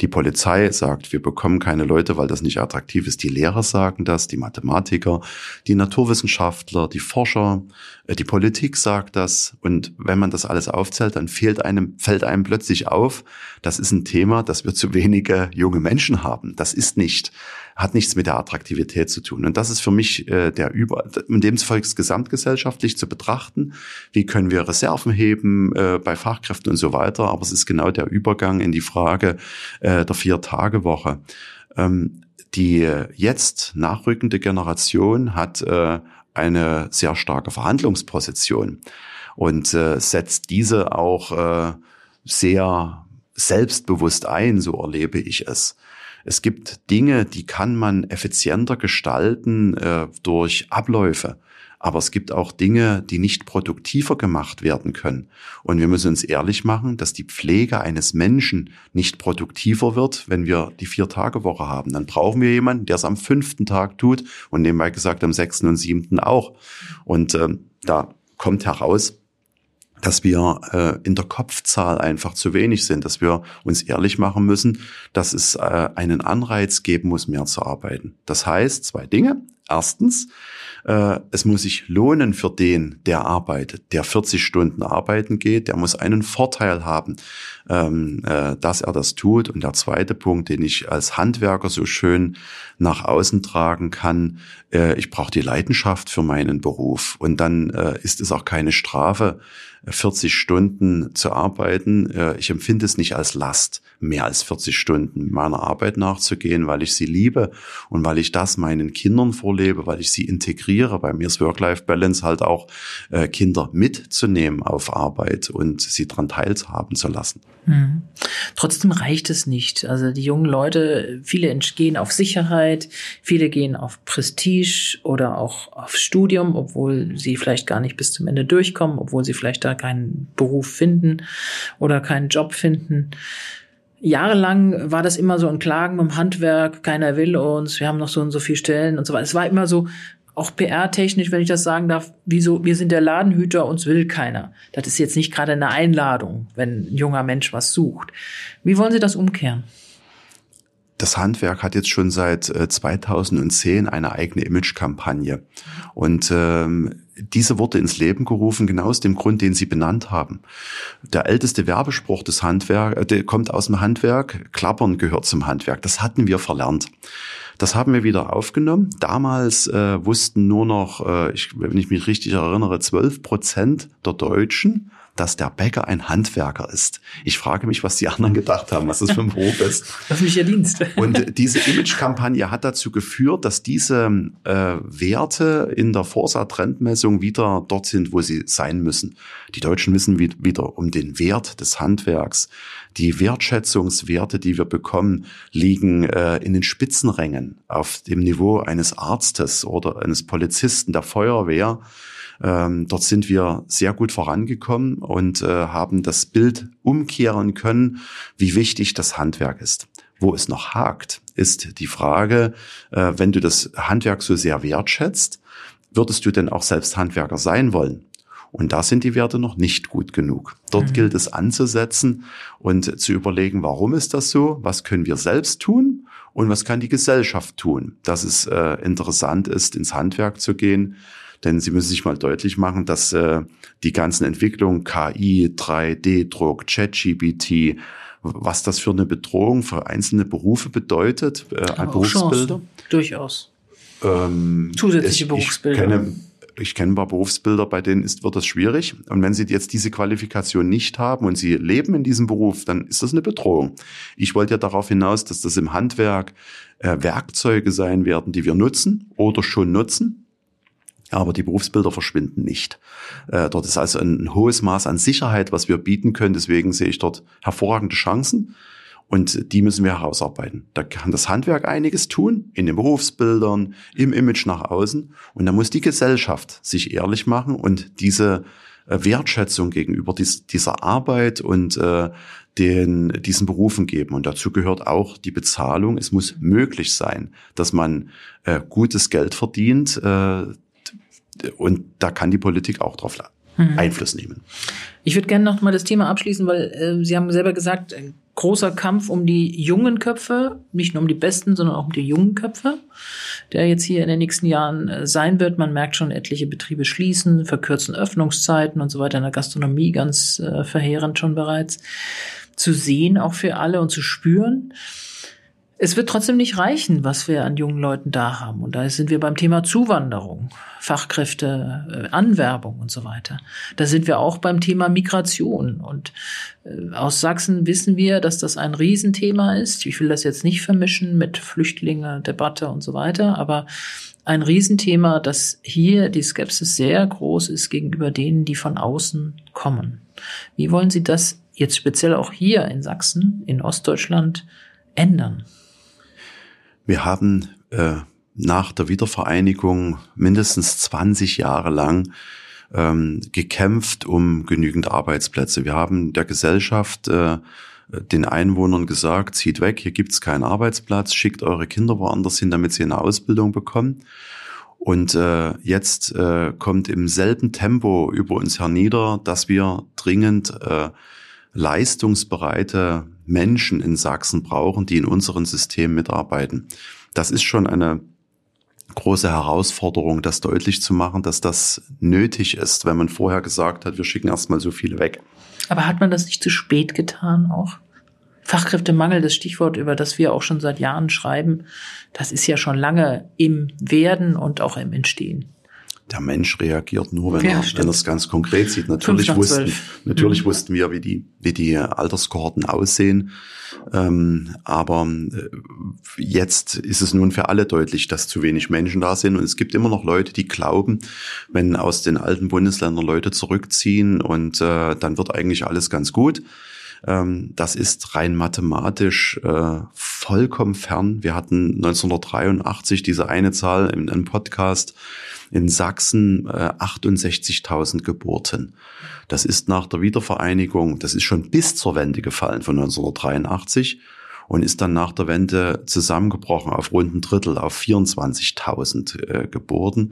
Die Polizei sagt, wir bekommen keine Leute, weil das nicht attraktiv ist. Die Lehrer sagen das, die Mathematiker, die Naturwissenschaftler, die Forscher, äh, die Politik sagt das. Und wenn man das alles aufzählt, dann fehlt einem, fällt einem plötzlich auf, das ist ein Thema, dass wir zu wenige junge Menschen haben. Das ist nicht, hat nichts mit der Attraktivität zu tun. Und das ist für mich äh, der Über, in dem Fall gesamtgesellschaftlich zu betrachten. Wie können wir Reserven heben äh, bei Fachkräften und so weiter. Aber es ist genau der Übergang in die Frage äh, der Vier-Tage-Woche. Ähm, die jetzt nachrückende Generation hat äh, eine sehr starke Verhandlungsposition und äh, setzt diese auch äh, sehr selbstbewusst ein, so erlebe ich es. Es gibt Dinge, die kann man effizienter gestalten äh, durch Abläufe. Aber es gibt auch Dinge, die nicht produktiver gemacht werden können. Und wir müssen uns ehrlich machen, dass die Pflege eines Menschen nicht produktiver wird, wenn wir die Vier-Tage-Woche haben. Dann brauchen wir jemanden, der es am fünften Tag tut und nebenbei gesagt am sechsten und siebten auch. Und äh, da kommt heraus, dass wir äh, in der Kopfzahl einfach zu wenig sind, dass wir uns ehrlich machen müssen, dass es äh, einen Anreiz geben muss, mehr zu arbeiten. Das heißt zwei Dinge. Erstens, äh, es muss sich lohnen für den, der arbeitet, der 40 Stunden arbeiten geht, der muss einen Vorteil haben, ähm, äh, dass er das tut. Und der zweite Punkt, den ich als Handwerker so schön nach außen tragen kann, äh, ich brauche die Leidenschaft für meinen Beruf. Und dann äh, ist es auch keine Strafe, 40 Stunden zu arbeiten. Äh, ich empfinde es nicht als Last, mehr als 40 Stunden meiner Arbeit nachzugehen, weil ich sie liebe und weil ich das meinen Kindern vorlebe, weil ich sie integriere. Bei mir ist Work-Life-Balance halt auch, äh, Kinder mitzunehmen auf Arbeit und sie daran teilhaben zu lassen. Hm. Trotzdem reicht es nicht. Also die jungen Leute, viele gehen auf Sicherheit, viele gehen auf Prestige oder auch auf Studium, obwohl sie vielleicht gar nicht bis zum Ende durchkommen, obwohl sie vielleicht da keinen Beruf finden oder keinen Job finden. Jahrelang war das immer so ein Klagen im Handwerk, keiner will uns, wir haben noch so und so viele Stellen und so weiter. Es war immer so, auch PR-technisch, wenn ich das sagen darf, wieso, wir sind der Ladenhüter, uns will keiner. Das ist jetzt nicht gerade eine Einladung, wenn ein junger Mensch was sucht. Wie wollen Sie das umkehren? das Handwerk hat jetzt schon seit 2010 äh, eine eigene Image-Kampagne. Und ähm, diese wurde ins Leben gerufen, genau aus dem Grund, den Sie benannt haben. Der älteste Werbespruch des Handwerks, äh, der kommt aus dem Handwerk, Klappern gehört zum Handwerk. Das hatten wir verlernt. Das haben wir wieder aufgenommen. Damals äh, wussten nur noch, äh, ich, wenn ich mich richtig erinnere, 12 Prozent der Deutschen, dass der Bäcker ein Handwerker ist. Ich frage mich, was die anderen gedacht haben, was das für ein Beruf ist. Öffentlicher Dienst. Und diese Image-Kampagne hat dazu geführt, dass diese äh, Werte in der Forsa-Trendmessung wieder dort sind, wo sie sein müssen. Die Deutschen wissen wieder um den Wert des Handwerks. Die Wertschätzungswerte, die wir bekommen, liegen äh, in den Spitzenrängen auf dem Niveau eines Arztes oder eines Polizisten der Feuerwehr. Ähm, dort sind wir sehr gut vorangekommen und äh, haben das Bild umkehren können, wie wichtig das Handwerk ist. Wo es noch hakt, ist die Frage, äh, wenn du das Handwerk so sehr wertschätzt, würdest du denn auch selbst Handwerker sein wollen? Und da sind die Werte noch nicht gut genug. Dort mhm. gilt es anzusetzen und zu überlegen, warum ist das so? Was können wir selbst tun? Und was kann die Gesellschaft tun? Dass es äh, interessant ist, ins Handwerk zu gehen. Denn Sie müssen sich mal deutlich machen, dass äh, die ganzen Entwicklungen KI, 3D-Druck, ChatGPT, was das für eine Bedrohung für einzelne Berufe bedeutet, äh, ein Berufsbilder. Durchaus. Ähm, Zusätzliche Berufsbilder. Ich kenne ich kenne ein paar Berufsbilder, bei denen ist, wird das schwierig. Und wenn Sie jetzt diese Qualifikation nicht haben und Sie leben in diesem Beruf, dann ist das eine Bedrohung. Ich wollte ja darauf hinaus, dass das im Handwerk äh, Werkzeuge sein werden, die wir nutzen oder schon nutzen. Aber die Berufsbilder verschwinden nicht. Äh, dort ist also ein, ein hohes Maß an Sicherheit, was wir bieten können. Deswegen sehe ich dort hervorragende Chancen. Und die müssen wir herausarbeiten. Da kann das Handwerk einiges tun, in den Berufsbildern, im Image nach außen. Und da muss die Gesellschaft sich ehrlich machen und diese äh, Wertschätzung gegenüber dies, dieser Arbeit und äh, den, diesen Berufen geben. Und dazu gehört auch die Bezahlung. Es muss möglich sein, dass man äh, gutes Geld verdient. Äh, und da kann die Politik auch drauf mhm. Einfluss nehmen. Ich würde gerne noch mal das Thema abschließen, weil äh, Sie haben selber gesagt, ein großer Kampf um die jungen Köpfe, nicht nur um die besten, sondern auch um die jungen Köpfe, der jetzt hier in den nächsten Jahren äh, sein wird. Man merkt schon, etliche Betriebe schließen, verkürzen Öffnungszeiten und so weiter in der Gastronomie ganz äh, verheerend schon bereits zu sehen, auch für alle und zu spüren. Es wird trotzdem nicht reichen, was wir an jungen Leuten da haben. Und da sind wir beim Thema Zuwanderung, Fachkräfte, äh, Anwerbung und so weiter. Da sind wir auch beim Thema Migration. Und äh, aus Sachsen wissen wir, dass das ein Riesenthema ist. Ich will das jetzt nicht vermischen mit Flüchtlinge, Debatte und so weiter, aber ein Riesenthema, dass hier die Skepsis sehr groß ist gegenüber denen, die von außen kommen. Wie wollen Sie das jetzt speziell auch hier in Sachsen, in Ostdeutschland ändern? Wir haben äh, nach der Wiedervereinigung mindestens 20 Jahre lang ähm, gekämpft um genügend Arbeitsplätze. Wir haben der Gesellschaft äh, den Einwohnern gesagt, zieht weg, hier gibt's keinen Arbeitsplatz, schickt eure Kinder woanders hin, damit sie eine Ausbildung bekommen. Und äh, jetzt äh, kommt im selben Tempo über uns hernieder, dass wir dringend äh, leistungsbereite Menschen in Sachsen brauchen, die in unserem System mitarbeiten. Das ist schon eine große Herausforderung, das deutlich zu machen, dass das nötig ist, wenn man vorher gesagt hat, wir schicken erstmal so viele weg. Aber hat man das nicht zu spät getan auch? Fachkräftemangel, das Stichwort, über das wir auch schon seit Jahren schreiben, das ist ja schon lange im Werden und auch im Entstehen der Mensch reagiert nur, wenn, ja, er, wenn er es ganz konkret sieht. Natürlich wussten, natürlich mhm. wussten wir, wie die, wie die Alterskohorten aussehen. Ähm, aber äh, jetzt ist es nun für alle deutlich, dass zu wenig Menschen da sind. Und es gibt immer noch Leute, die glauben, wenn aus den alten Bundesländern Leute zurückziehen und äh, dann wird eigentlich alles ganz gut. Ähm, das ist rein mathematisch äh, vollkommen fern. Wir hatten 1983 diese eine Zahl im, im Podcast in Sachsen äh, 68.000 Geburten. Das ist nach der Wiedervereinigung, das ist schon bis zur Wende gefallen von 1983 und ist dann nach der Wende zusammengebrochen auf rund ein Drittel, auf 24.000 äh, Geburten.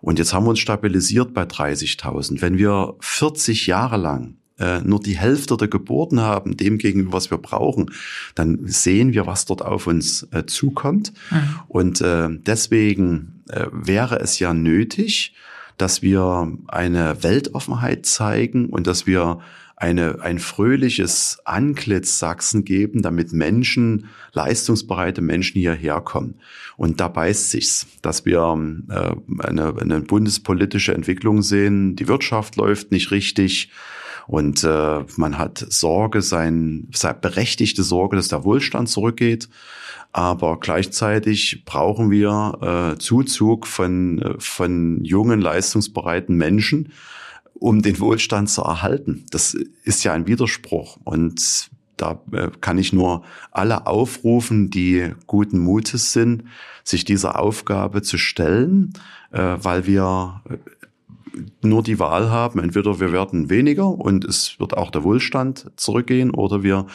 Und jetzt haben wir uns stabilisiert bei 30.000. Wenn wir 40 Jahre lang äh, nur die Hälfte der Geburten haben, dem gegenüber, was wir brauchen, dann sehen wir, was dort auf uns äh, zukommt. Mhm. Und äh, deswegen äh, wäre es ja nötig, dass wir eine Weltoffenheit zeigen und dass wir eine, ein fröhliches Antlitz Sachsen geben, damit Menschen, leistungsbereite Menschen hierher kommen. Und da beißt sich's, dass wir äh, eine, eine bundespolitische Entwicklung sehen. Die Wirtschaft läuft nicht richtig. Und äh, man hat Sorge, sein, sein berechtigte Sorge, dass der Wohlstand zurückgeht. Aber gleichzeitig brauchen wir äh, Zuzug von, äh, von jungen, leistungsbereiten Menschen, um den Wohlstand zu erhalten. Das ist ja ein Widerspruch. Und da äh, kann ich nur alle aufrufen, die guten Mutes sind, sich dieser Aufgabe zu stellen, äh, weil wir nur die Wahl haben, entweder wir werden weniger und es wird auch der Wohlstand zurückgehen oder wir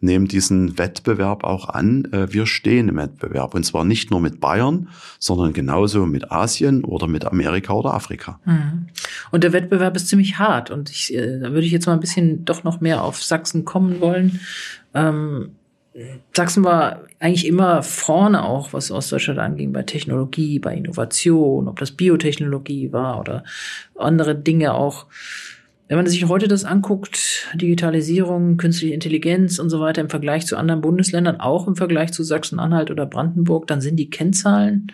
nehmen diesen Wettbewerb auch an. Äh, wir stehen im Wettbewerb und zwar nicht nur mit Bayern, sondern genauso mit Asien oder mit Amerika oder Afrika. Mhm. Und der Wettbewerb ist ziemlich hart und ich, äh, da würde ich jetzt mal ein bisschen doch noch mehr auf Sachsen kommen wollen. Ähm, Sachsen war eigentlich immer vorne auch, was Ostdeutschland anging, bei Technologie, bei Innovation, ob das Biotechnologie war oder andere Dinge auch. Wenn man sich heute das anguckt, Digitalisierung, künstliche Intelligenz und so weiter im Vergleich zu anderen Bundesländern, auch im Vergleich zu Sachsen-Anhalt oder Brandenburg, dann sind die Kennzahlen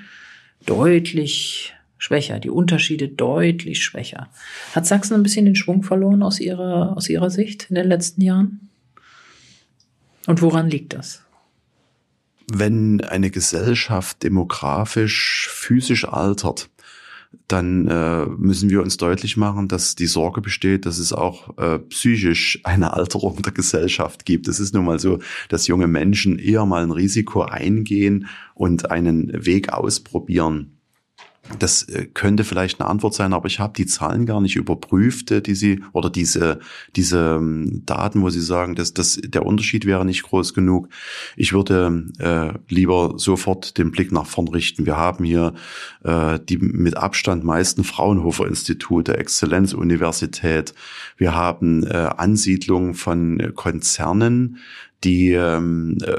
deutlich schwächer, die Unterschiede deutlich schwächer. Hat Sachsen ein bisschen den Schwung verloren aus ihrer, aus ihrer Sicht in den letzten Jahren? Und woran liegt das? Wenn eine Gesellschaft demografisch, physisch altert, dann äh, müssen wir uns deutlich machen, dass die Sorge besteht, dass es auch äh, psychisch eine Alterung der Gesellschaft gibt. Es ist nun mal so, dass junge Menschen eher mal ein Risiko eingehen und einen Weg ausprobieren, das äh, könnte vielleicht eine Antwort sein, aber ich habe die Zahlen gar nicht überprüft, äh, die Sie oder diese diese ähm, Daten, wo Sie sagen, dass, dass der Unterschied wäre nicht groß genug. Ich würde äh, lieber sofort den Blick nach vorn richten. Wir haben hier äh, die mit Abstand meisten Fraunhofer Institute, Exzellenzuniversität. Wir haben äh, Ansiedlungen von Konzernen, die ähm, äh,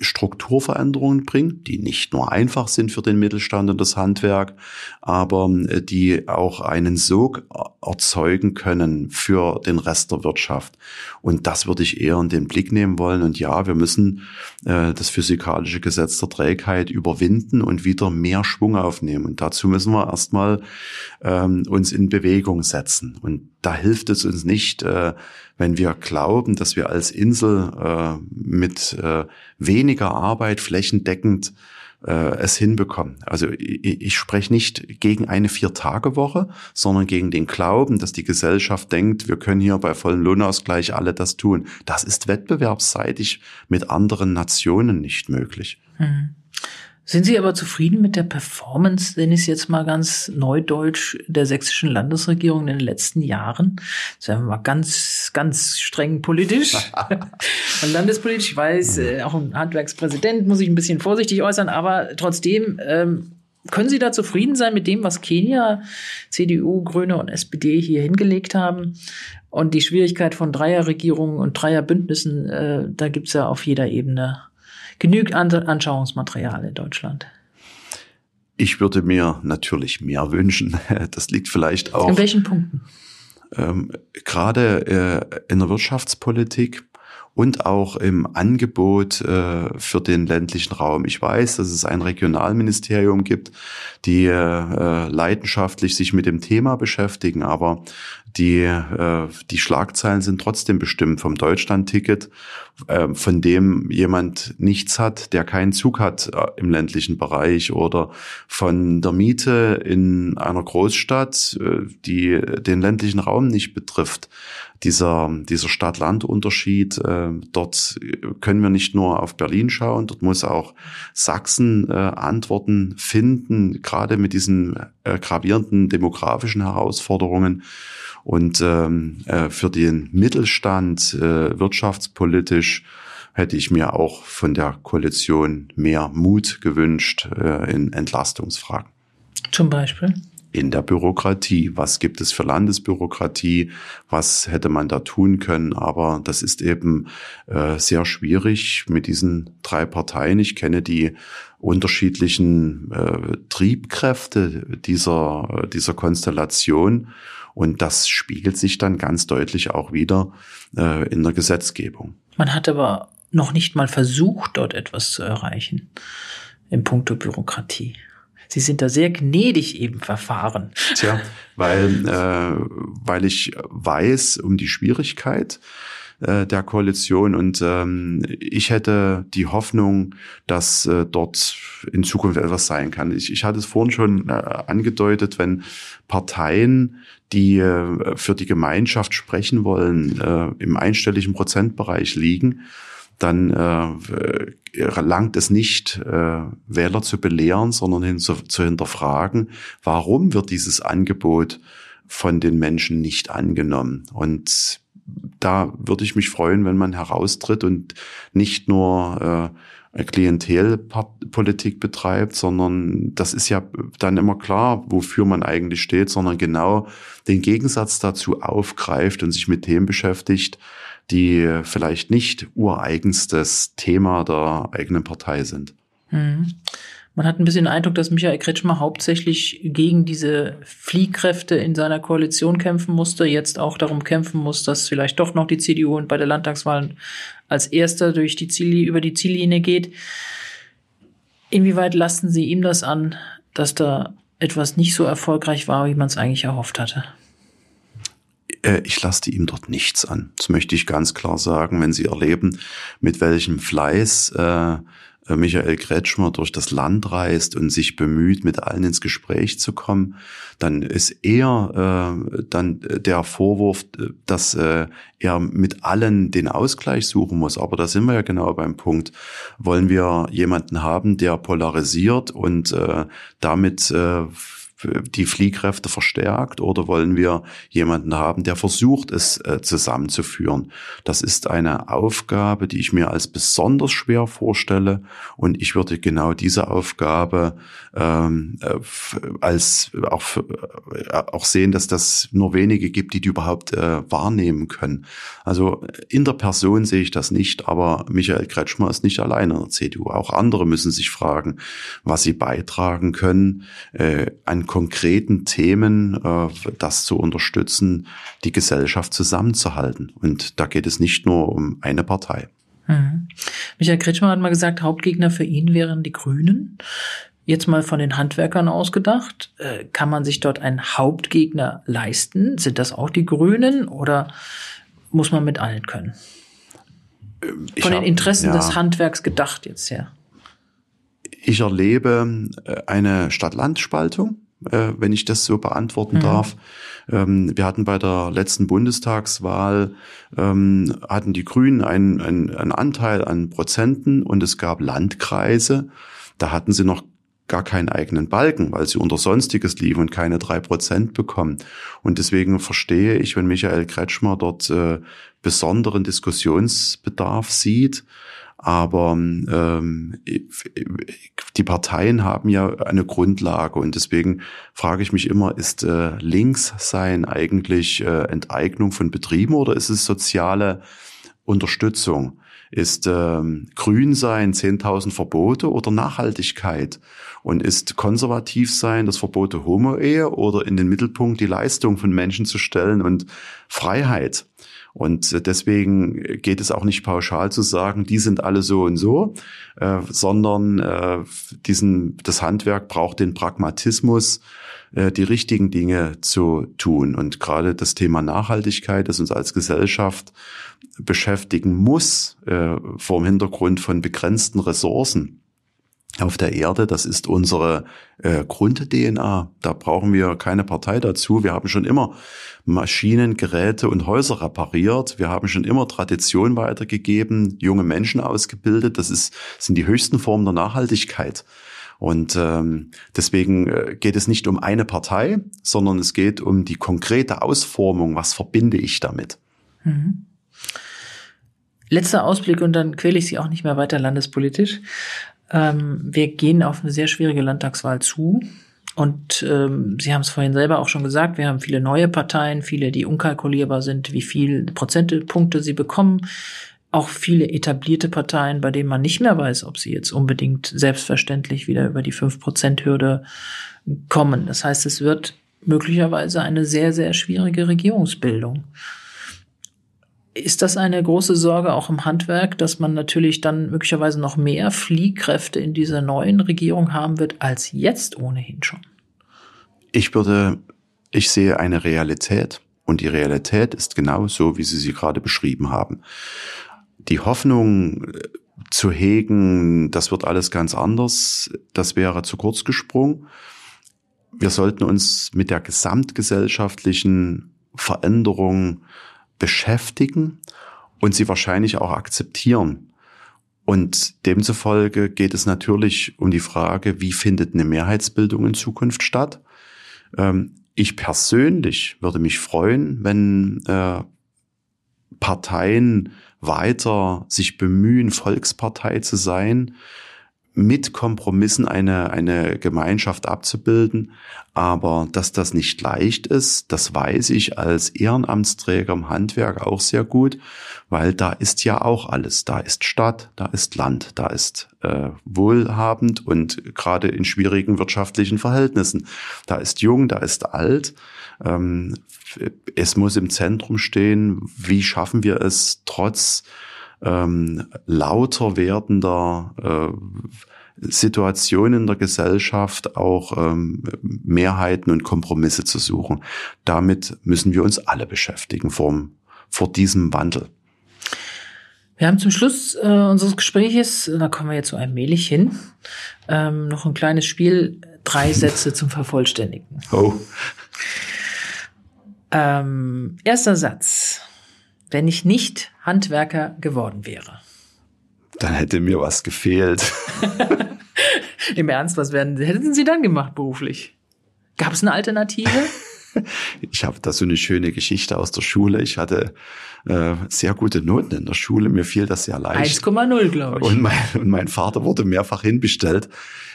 Strukturveränderungen bringen, die nicht nur einfach sind für den Mittelstand und das Handwerk, aber äh, die auch einen Sog erzeugen können für den Rest der Wirtschaft. Und das würde ich eher in den Blick nehmen wollen. Und ja, wir müssen äh, das physikalische Gesetz der Trägheit überwinden und wieder mehr Schwung aufnehmen. Und dazu müssen wir erstmal ähm, uns in Bewegung setzen. Und da hilft es uns nicht, äh, wenn wir glauben, dass wir als Insel äh, mit äh, weniger Arbeit flächendeckend äh, es hinbekommen. Also ich, ich spreche nicht gegen eine Vier-Tage-Woche, sondern gegen den Glauben, dass die Gesellschaft denkt, wir können hier bei vollem Lohnausgleich alle das tun. Das ist wettbewerbsseitig mit anderen Nationen nicht möglich. Hm. Sind Sie aber zufrieden mit der Performance, nenne ich es jetzt mal ganz neudeutsch, der sächsischen Landesregierung in den letzten Jahren? Sagen wir mal ganz, ganz streng politisch und landespolitisch. Ich weiß, äh, auch ein Handwerkspräsident muss ich ein bisschen vorsichtig äußern, aber trotzdem, ähm, können Sie da zufrieden sein mit dem, was Kenia, CDU, Grüne und SPD hier hingelegt haben? Und die Schwierigkeit von Dreierregierungen und Dreierbündnissen, äh, da gibt's ja auf jeder Ebene genügt Anschauungsmaterial in Deutschland. Ich würde mir natürlich mehr wünschen. Das liegt vielleicht auch. In welchen Punkten? Ähm, gerade äh, in der Wirtschaftspolitik und auch im Angebot äh, für den ländlichen Raum. Ich weiß, dass es ein Regionalministerium gibt, die äh, leidenschaftlich sich mit dem Thema beschäftigen, aber die, äh, die Schlagzeilen sind trotzdem bestimmt vom Deutschland-Ticket, von dem jemand nichts hat, der keinen Zug hat im ländlichen Bereich oder von der Miete in einer Großstadt, die den ländlichen Raum nicht betrifft. Dieser, dieser Stadt-Land-Unterschied, äh, dort können wir nicht nur auf Berlin schauen, dort muss auch Sachsen äh, Antworten finden, gerade mit diesen äh, gravierenden demografischen Herausforderungen. Und ähm, äh, für den Mittelstand äh, wirtschaftspolitisch hätte ich mir auch von der Koalition mehr Mut gewünscht äh, in Entlastungsfragen. Zum Beispiel? In der Bürokratie. Was gibt es für Landesbürokratie? Was hätte man da tun können? Aber das ist eben äh, sehr schwierig mit diesen drei Parteien. Ich kenne die unterschiedlichen äh, Triebkräfte dieser, dieser Konstellation. Und das spiegelt sich dann ganz deutlich auch wieder äh, in der Gesetzgebung. Man hat aber noch nicht mal versucht, dort etwas zu erreichen im Punkto Bürokratie. Sie sind da sehr gnädig eben verfahren. Tja, weil, äh, weil ich weiß um die Schwierigkeit äh, der Koalition und ähm, ich hätte die Hoffnung, dass äh, dort in Zukunft etwas sein kann. Ich, ich hatte es vorhin schon äh, angedeutet, wenn Parteien die äh, für die Gemeinschaft sprechen wollen, äh, im einstelligen Prozentbereich liegen, dann äh, langt es nicht, äh, Wähler zu belehren, sondern hin zu, zu hinterfragen, warum wird dieses Angebot von den Menschen nicht angenommen. Und da würde ich mich freuen, wenn man heraustritt und nicht nur äh, Klientelpolitik betreibt, sondern das ist ja dann immer klar, wofür man eigentlich steht, sondern genau den Gegensatz dazu aufgreift und sich mit Themen beschäftigt, die vielleicht nicht ureigenstes Thema der eigenen Partei sind. Hm. Man hat ein bisschen den Eindruck, dass Michael Kretschmer hauptsächlich gegen diese Fliehkräfte in seiner Koalition kämpfen musste, jetzt auch darum kämpfen muss, dass vielleicht doch noch die CDU bei der Landtagswahl als erster durch die Ziel, über die Ziellinie geht. Inwieweit lasten Sie ihm das an, dass da etwas nicht so erfolgreich war, wie man es eigentlich erhofft hatte? Äh, ich laste ihm dort nichts an. Das möchte ich ganz klar sagen. Wenn Sie erleben, mit welchem Fleiß äh, Michael Kretschmer durch das Land reist und sich bemüht, mit allen ins Gespräch zu kommen, dann ist eher äh, dann der Vorwurf, dass äh, er mit allen den Ausgleich suchen muss. Aber da sind wir ja genau beim Punkt. Wollen wir jemanden haben, der polarisiert und äh, damit äh, die Fliehkräfte verstärkt oder wollen wir jemanden haben, der versucht, es äh, zusammenzuführen? Das ist eine Aufgabe, die ich mir als besonders schwer vorstelle und ich würde genau diese Aufgabe ähm, äh, als auch, äh, auch sehen, dass das nur wenige gibt, die die überhaupt äh, wahrnehmen können. Also in der Person sehe ich das nicht, aber Michael Kretschmer ist nicht alleine in der CDU. Auch andere müssen sich fragen, was sie beitragen können an konkreten Themen äh, das zu unterstützen, die Gesellschaft zusammenzuhalten. Und da geht es nicht nur um eine Partei. Mhm. Michael Kretschmer hat mal gesagt, Hauptgegner für ihn wären die Grünen. Jetzt mal von den Handwerkern ausgedacht, äh, kann man sich dort einen Hauptgegner leisten? Sind das auch die Grünen oder muss man mit allen können? Ich von den Interessen hab, ja. des Handwerks gedacht jetzt her. Ich erlebe äh, eine Stadt-Land-Spaltung äh, wenn ich das so beantworten mhm. darf. Ähm, wir hatten bei der letzten Bundestagswahl, ähm, hatten die Grünen einen, einen, einen Anteil an Prozenten und es gab Landkreise, da hatten sie noch gar keinen eigenen Balken, weil sie unter Sonstiges liefen und keine drei Prozent bekommen. Und deswegen verstehe ich, wenn Michael Kretschmer dort äh, besonderen Diskussionsbedarf sieht, aber ähm, die Parteien haben ja eine Grundlage und deswegen frage ich mich immer, ist äh, links sein eigentlich äh, Enteignung von Betrieben oder ist es soziale Unterstützung? Ist ähm, Grün sein 10.000 Verbote oder Nachhaltigkeit? Und ist konservativ sein das Verbot der Homo-Ehe oder in den Mittelpunkt die Leistung von Menschen zu stellen und Freiheit? Und deswegen geht es auch nicht pauschal zu sagen, die sind alle so und so, äh, sondern äh, diesen, das Handwerk braucht den Pragmatismus, äh, die richtigen Dinge zu tun. Und gerade das Thema Nachhaltigkeit, das uns als Gesellschaft beschäftigen muss, äh, vor dem Hintergrund von begrenzten Ressourcen, auf der Erde. Das ist unsere äh, Grund-DNA. Da brauchen wir keine Partei dazu. Wir haben schon immer Maschinen, Geräte und Häuser repariert. Wir haben schon immer Tradition weitergegeben, junge Menschen ausgebildet. Das ist, sind die höchsten Formen der Nachhaltigkeit. Und ähm, deswegen äh, geht es nicht um eine Partei, sondern es geht um die konkrete Ausformung. Was verbinde ich damit? Mhm. Letzter Ausblick und dann quäle ich Sie auch nicht mehr weiter landespolitisch. Ähm, wir gehen auf eine sehr schwierige Landtagswahl zu. Und ähm, Sie haben es vorhin selber auch schon gesagt, wir haben viele neue Parteien, viele, die unkalkulierbar sind, wie viel Prozentpunkte sie bekommen. Auch viele etablierte Parteien, bei denen man nicht mehr weiß, ob sie jetzt unbedingt selbstverständlich wieder über die 5%-Hürde kommen. Das heißt, es wird möglicherweise eine sehr, sehr schwierige Regierungsbildung. Ist das eine große Sorge auch im Handwerk, dass man natürlich dann möglicherweise noch mehr Fliehkräfte in dieser neuen Regierung haben wird als jetzt ohnehin schon? Ich würde, ich sehe eine Realität und die Realität ist genau so, wie Sie sie gerade beschrieben haben. Die Hoffnung äh, zu hegen, das wird alles ganz anders, das wäre zu kurz gesprungen. Wir sollten uns mit der gesamtgesellschaftlichen Veränderung beschäftigen und sie wahrscheinlich auch akzeptieren. Und demzufolge geht es natürlich um die Frage, wie findet eine Mehrheitsbildung in Zukunft statt. Ähm, ich persönlich würde mich freuen, wenn äh, Parteien weiter sich bemühen, Volkspartei zu sein, mit Kompromissen eine, eine Gemeinschaft abzubilden. Aber dass das nicht leicht ist, das weiß ich als Ehrenamtsträger im Handwerk auch sehr gut, weil da ist ja auch alles. Da ist Stadt, da ist Land, da ist äh, wohlhabend und gerade in schwierigen wirtschaftlichen Verhältnissen. Da ist jung, da ist alt. Ähm, es muss im Zentrum stehen, wie schaffen wir es trotz ähm, lauter werdender äh, Situationen in der Gesellschaft auch ähm, Mehrheiten und Kompromisse zu suchen. Damit müssen wir uns alle beschäftigen vor, vor diesem Wandel. Wir haben zum Schluss äh, unseres Gespräches, da kommen wir jetzt so allmählich hin, ähm, noch ein kleines Spiel, drei Sätze zum Vervollständigen. Oh. Ähm, erster Satz wenn ich nicht Handwerker geworden wäre? Dann hätte mir was gefehlt. Im Ernst, was werden, hätten Sie dann gemacht beruflich? Gab es eine Alternative? Ich habe da so eine schöne Geschichte aus der Schule. Ich hatte äh, sehr gute Noten in der Schule. Mir fiel das sehr leicht. 1,0, glaube ich. Und mein, und mein Vater wurde mehrfach hinbestellt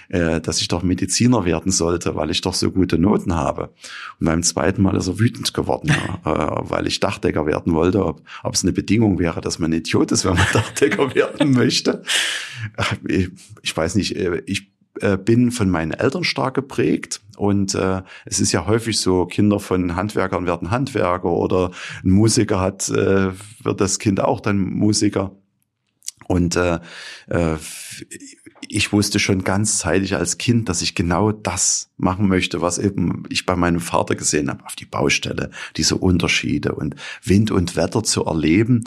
äh, dass ich doch Mediziner werden sollte, weil ich doch so gute Noten habe. Und beim zweiten Mal ist er wütend geworden, äh, weil ich Dachdecker werden wollte, ob, ob es eine Bedingung wäre, dass man Idiot ist, wenn man Dachdecker werden möchte. Ich, ich weiß nicht, äh, ich äh, bin von meinen Eltern stark geprägt und äh, es ist ja häufig so, Kinder von Handwerkern werden Handwerker oder ein Musiker hat, äh, wird das Kind auch dann Musiker. Und äh, äh, ich wusste schon ganz zeitig als Kind, dass ich genau das machen möchte, was eben ich bei meinem Vater gesehen habe, auf die Baustelle, diese Unterschiede und Wind und Wetter zu erleben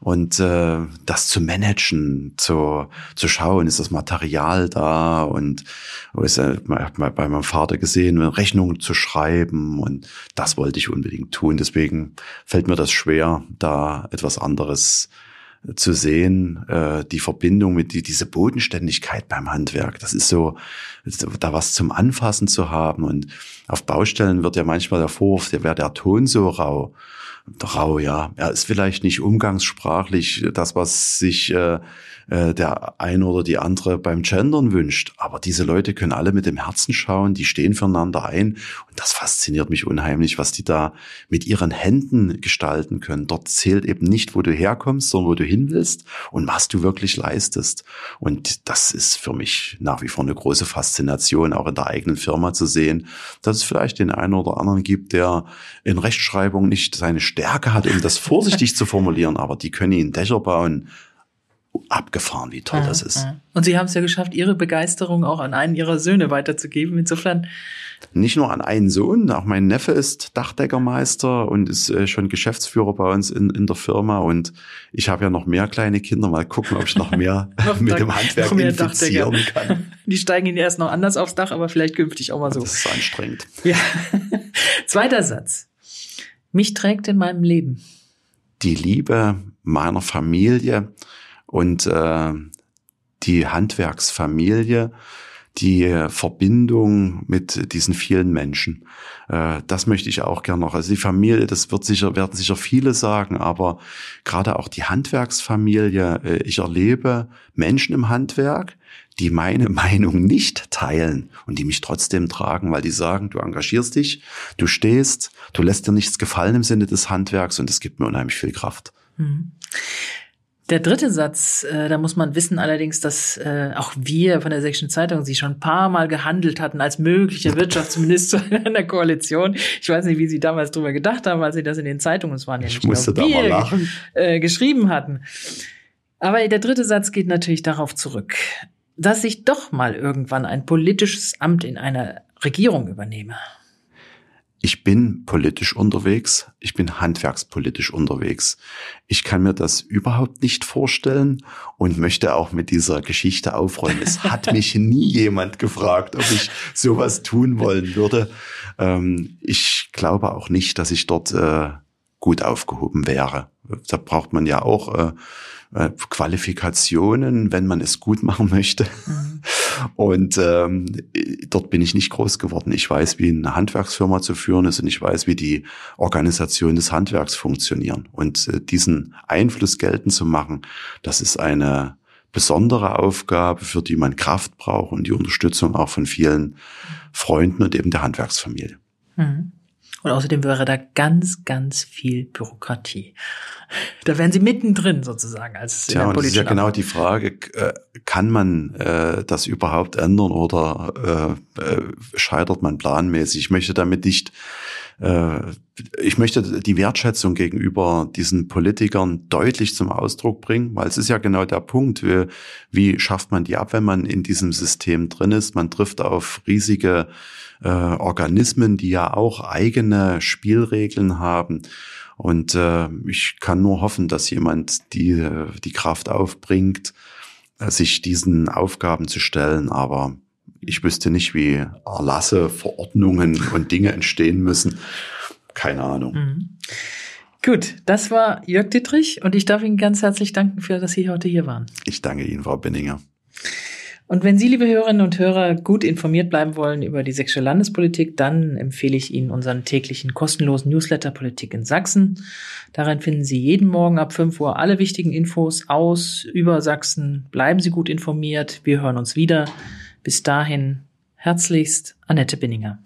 und äh, das zu managen, zu, zu schauen, ist das Material da und ist, äh, bei meinem Vater gesehen, Rechnungen zu schreiben und das wollte ich unbedingt tun. Deswegen fällt mir das schwer, da etwas anderes zu sehen, äh, die Verbindung mit die, diese Bodenständigkeit beim Handwerk. Das ist so, da was zum Anfassen zu haben. Und auf Baustellen wird ja manchmal der Vorwurf, der wäre der Ton so rau. Rau, ja. Er ist vielleicht nicht umgangssprachlich das, was sich äh, äh, der eine oder die andere beim Gendern wünscht. Aber diese Leute können alle mit dem Herzen schauen, die stehen füreinander ein. Und das fasziniert mich unheimlich, was die da mit ihren Händen gestalten können. Dort zählt eben nicht, wo du herkommst, sondern wo du hin willst und was du wirklich leistest. Und das ist für mich nach wie vor eine große Faszination, auch in der eigenen Firma zu sehen, dass es vielleicht den einen oder anderen gibt, der in Rechtschreibung nicht seine Stärke hat, um das vorsichtig zu formulieren, aber die können ihn Dächer bauen, abgefahren, wie toll das ist. Und Sie haben es ja geschafft, Ihre Begeisterung auch an einen Ihrer Söhne weiterzugeben. Insofern. Nicht nur an einen Sohn, auch mein Neffe ist Dachdeckermeister und ist äh, schon Geschäftsführer bei uns in, in der Firma. Und ich habe ja noch mehr kleine Kinder. Mal gucken, ob ich noch mehr noch mit dem Handwerk infizieren kann. Die steigen Ihnen erst noch anders aufs Dach, aber vielleicht künftig auch mal so. Das ist anstrengend. Ja. Zweiter Satz. Mich trägt in meinem Leben. Die Liebe meiner Familie und äh, die Handwerksfamilie, die Verbindung mit diesen vielen Menschen. Äh, das möchte ich auch gerne noch. Also die Familie, das wird sicher, werden sicher viele sagen, aber gerade auch die Handwerksfamilie, äh, ich erlebe Menschen im Handwerk, die meine Meinung nicht teilen und die mich trotzdem tragen, weil die sagen, du engagierst dich, du stehst, du lässt dir nichts gefallen im Sinne des Handwerks und es gibt mir unheimlich viel Kraft. Mhm. Der dritte Satz, äh, da muss man wissen allerdings, dass äh, auch wir von der Sächsischen Zeitung sie schon ein paar Mal gehandelt hatten als möglicher Wirtschaftsminister in der Koalition. Ich weiß nicht, wie Sie damals drüber gedacht haben, als Sie das in den Zeitungen, es waren ja nicht ich musste da mal lachen. Äh, geschrieben hatten. Aber der dritte Satz geht natürlich darauf zurück, dass ich doch mal irgendwann ein politisches Amt in einer Regierung übernehme ich bin politisch unterwegs, ich bin handwerkspolitisch unterwegs. Ich kann mir das überhaupt nicht vorstellen und möchte auch mit dieser Geschichte aufräumen. Es hat mich nie jemand gefragt, ob ich sowas tun wollen würde. Ähm, ich glaube auch nicht, dass ich dort äh, gut aufgehoben wäre. Da braucht man ja auch äh, äh, Qualifikationen, wenn man es gut machen möchte. Mhm. Und ähm, dort bin ich nicht groß geworden. Ich weiß, wie eine Handwerksfirma zu führen ist und ich weiß, wie die Organisation des Handwerks funktionieren. Und äh, diesen Einfluss geltend zu machen, das ist eine besondere Aufgabe, für die man Kraft braucht und die Unterstützung auch von vielen Freunden und eben der Handwerksfamilie. Mhm. Und außerdem wäre da ganz, ganz viel Bürokratie. Da wären Sie mittendrin sozusagen als Tja, und das ist ja genau die Frage, äh, kann man äh, das überhaupt ändern oder äh, äh, scheitert man planmäßig? Ich möchte damit nicht ich möchte die Wertschätzung gegenüber diesen Politikern deutlich zum Ausdruck bringen, weil es ist ja genau der Punkt, wie, wie schafft man die ab, wenn man in diesem System drin ist. Man trifft auf riesige äh, Organismen, die ja auch eigene Spielregeln haben. Und äh, ich kann nur hoffen, dass jemand die, die Kraft aufbringt, äh, sich diesen Aufgaben zu stellen. Aber ich wüsste nicht, wie Erlasse, Verordnungen und Dinge entstehen müssen. Keine Ahnung. Mhm. Gut, das war Jörg Dittrich und ich darf Ihnen ganz herzlich danken für, dass Sie heute hier waren. Ich danke Ihnen, Frau Benninger. Und wenn Sie, liebe Hörerinnen und Hörer, gut informiert bleiben wollen über die sächsische Landespolitik, dann empfehle ich Ihnen unseren täglichen kostenlosen Newsletter Politik in Sachsen. Darin finden Sie jeden Morgen ab 5 Uhr alle wichtigen Infos aus über Sachsen. Bleiben Sie gut informiert. Wir hören uns wieder. Bis dahin herzlichst Annette Binninger.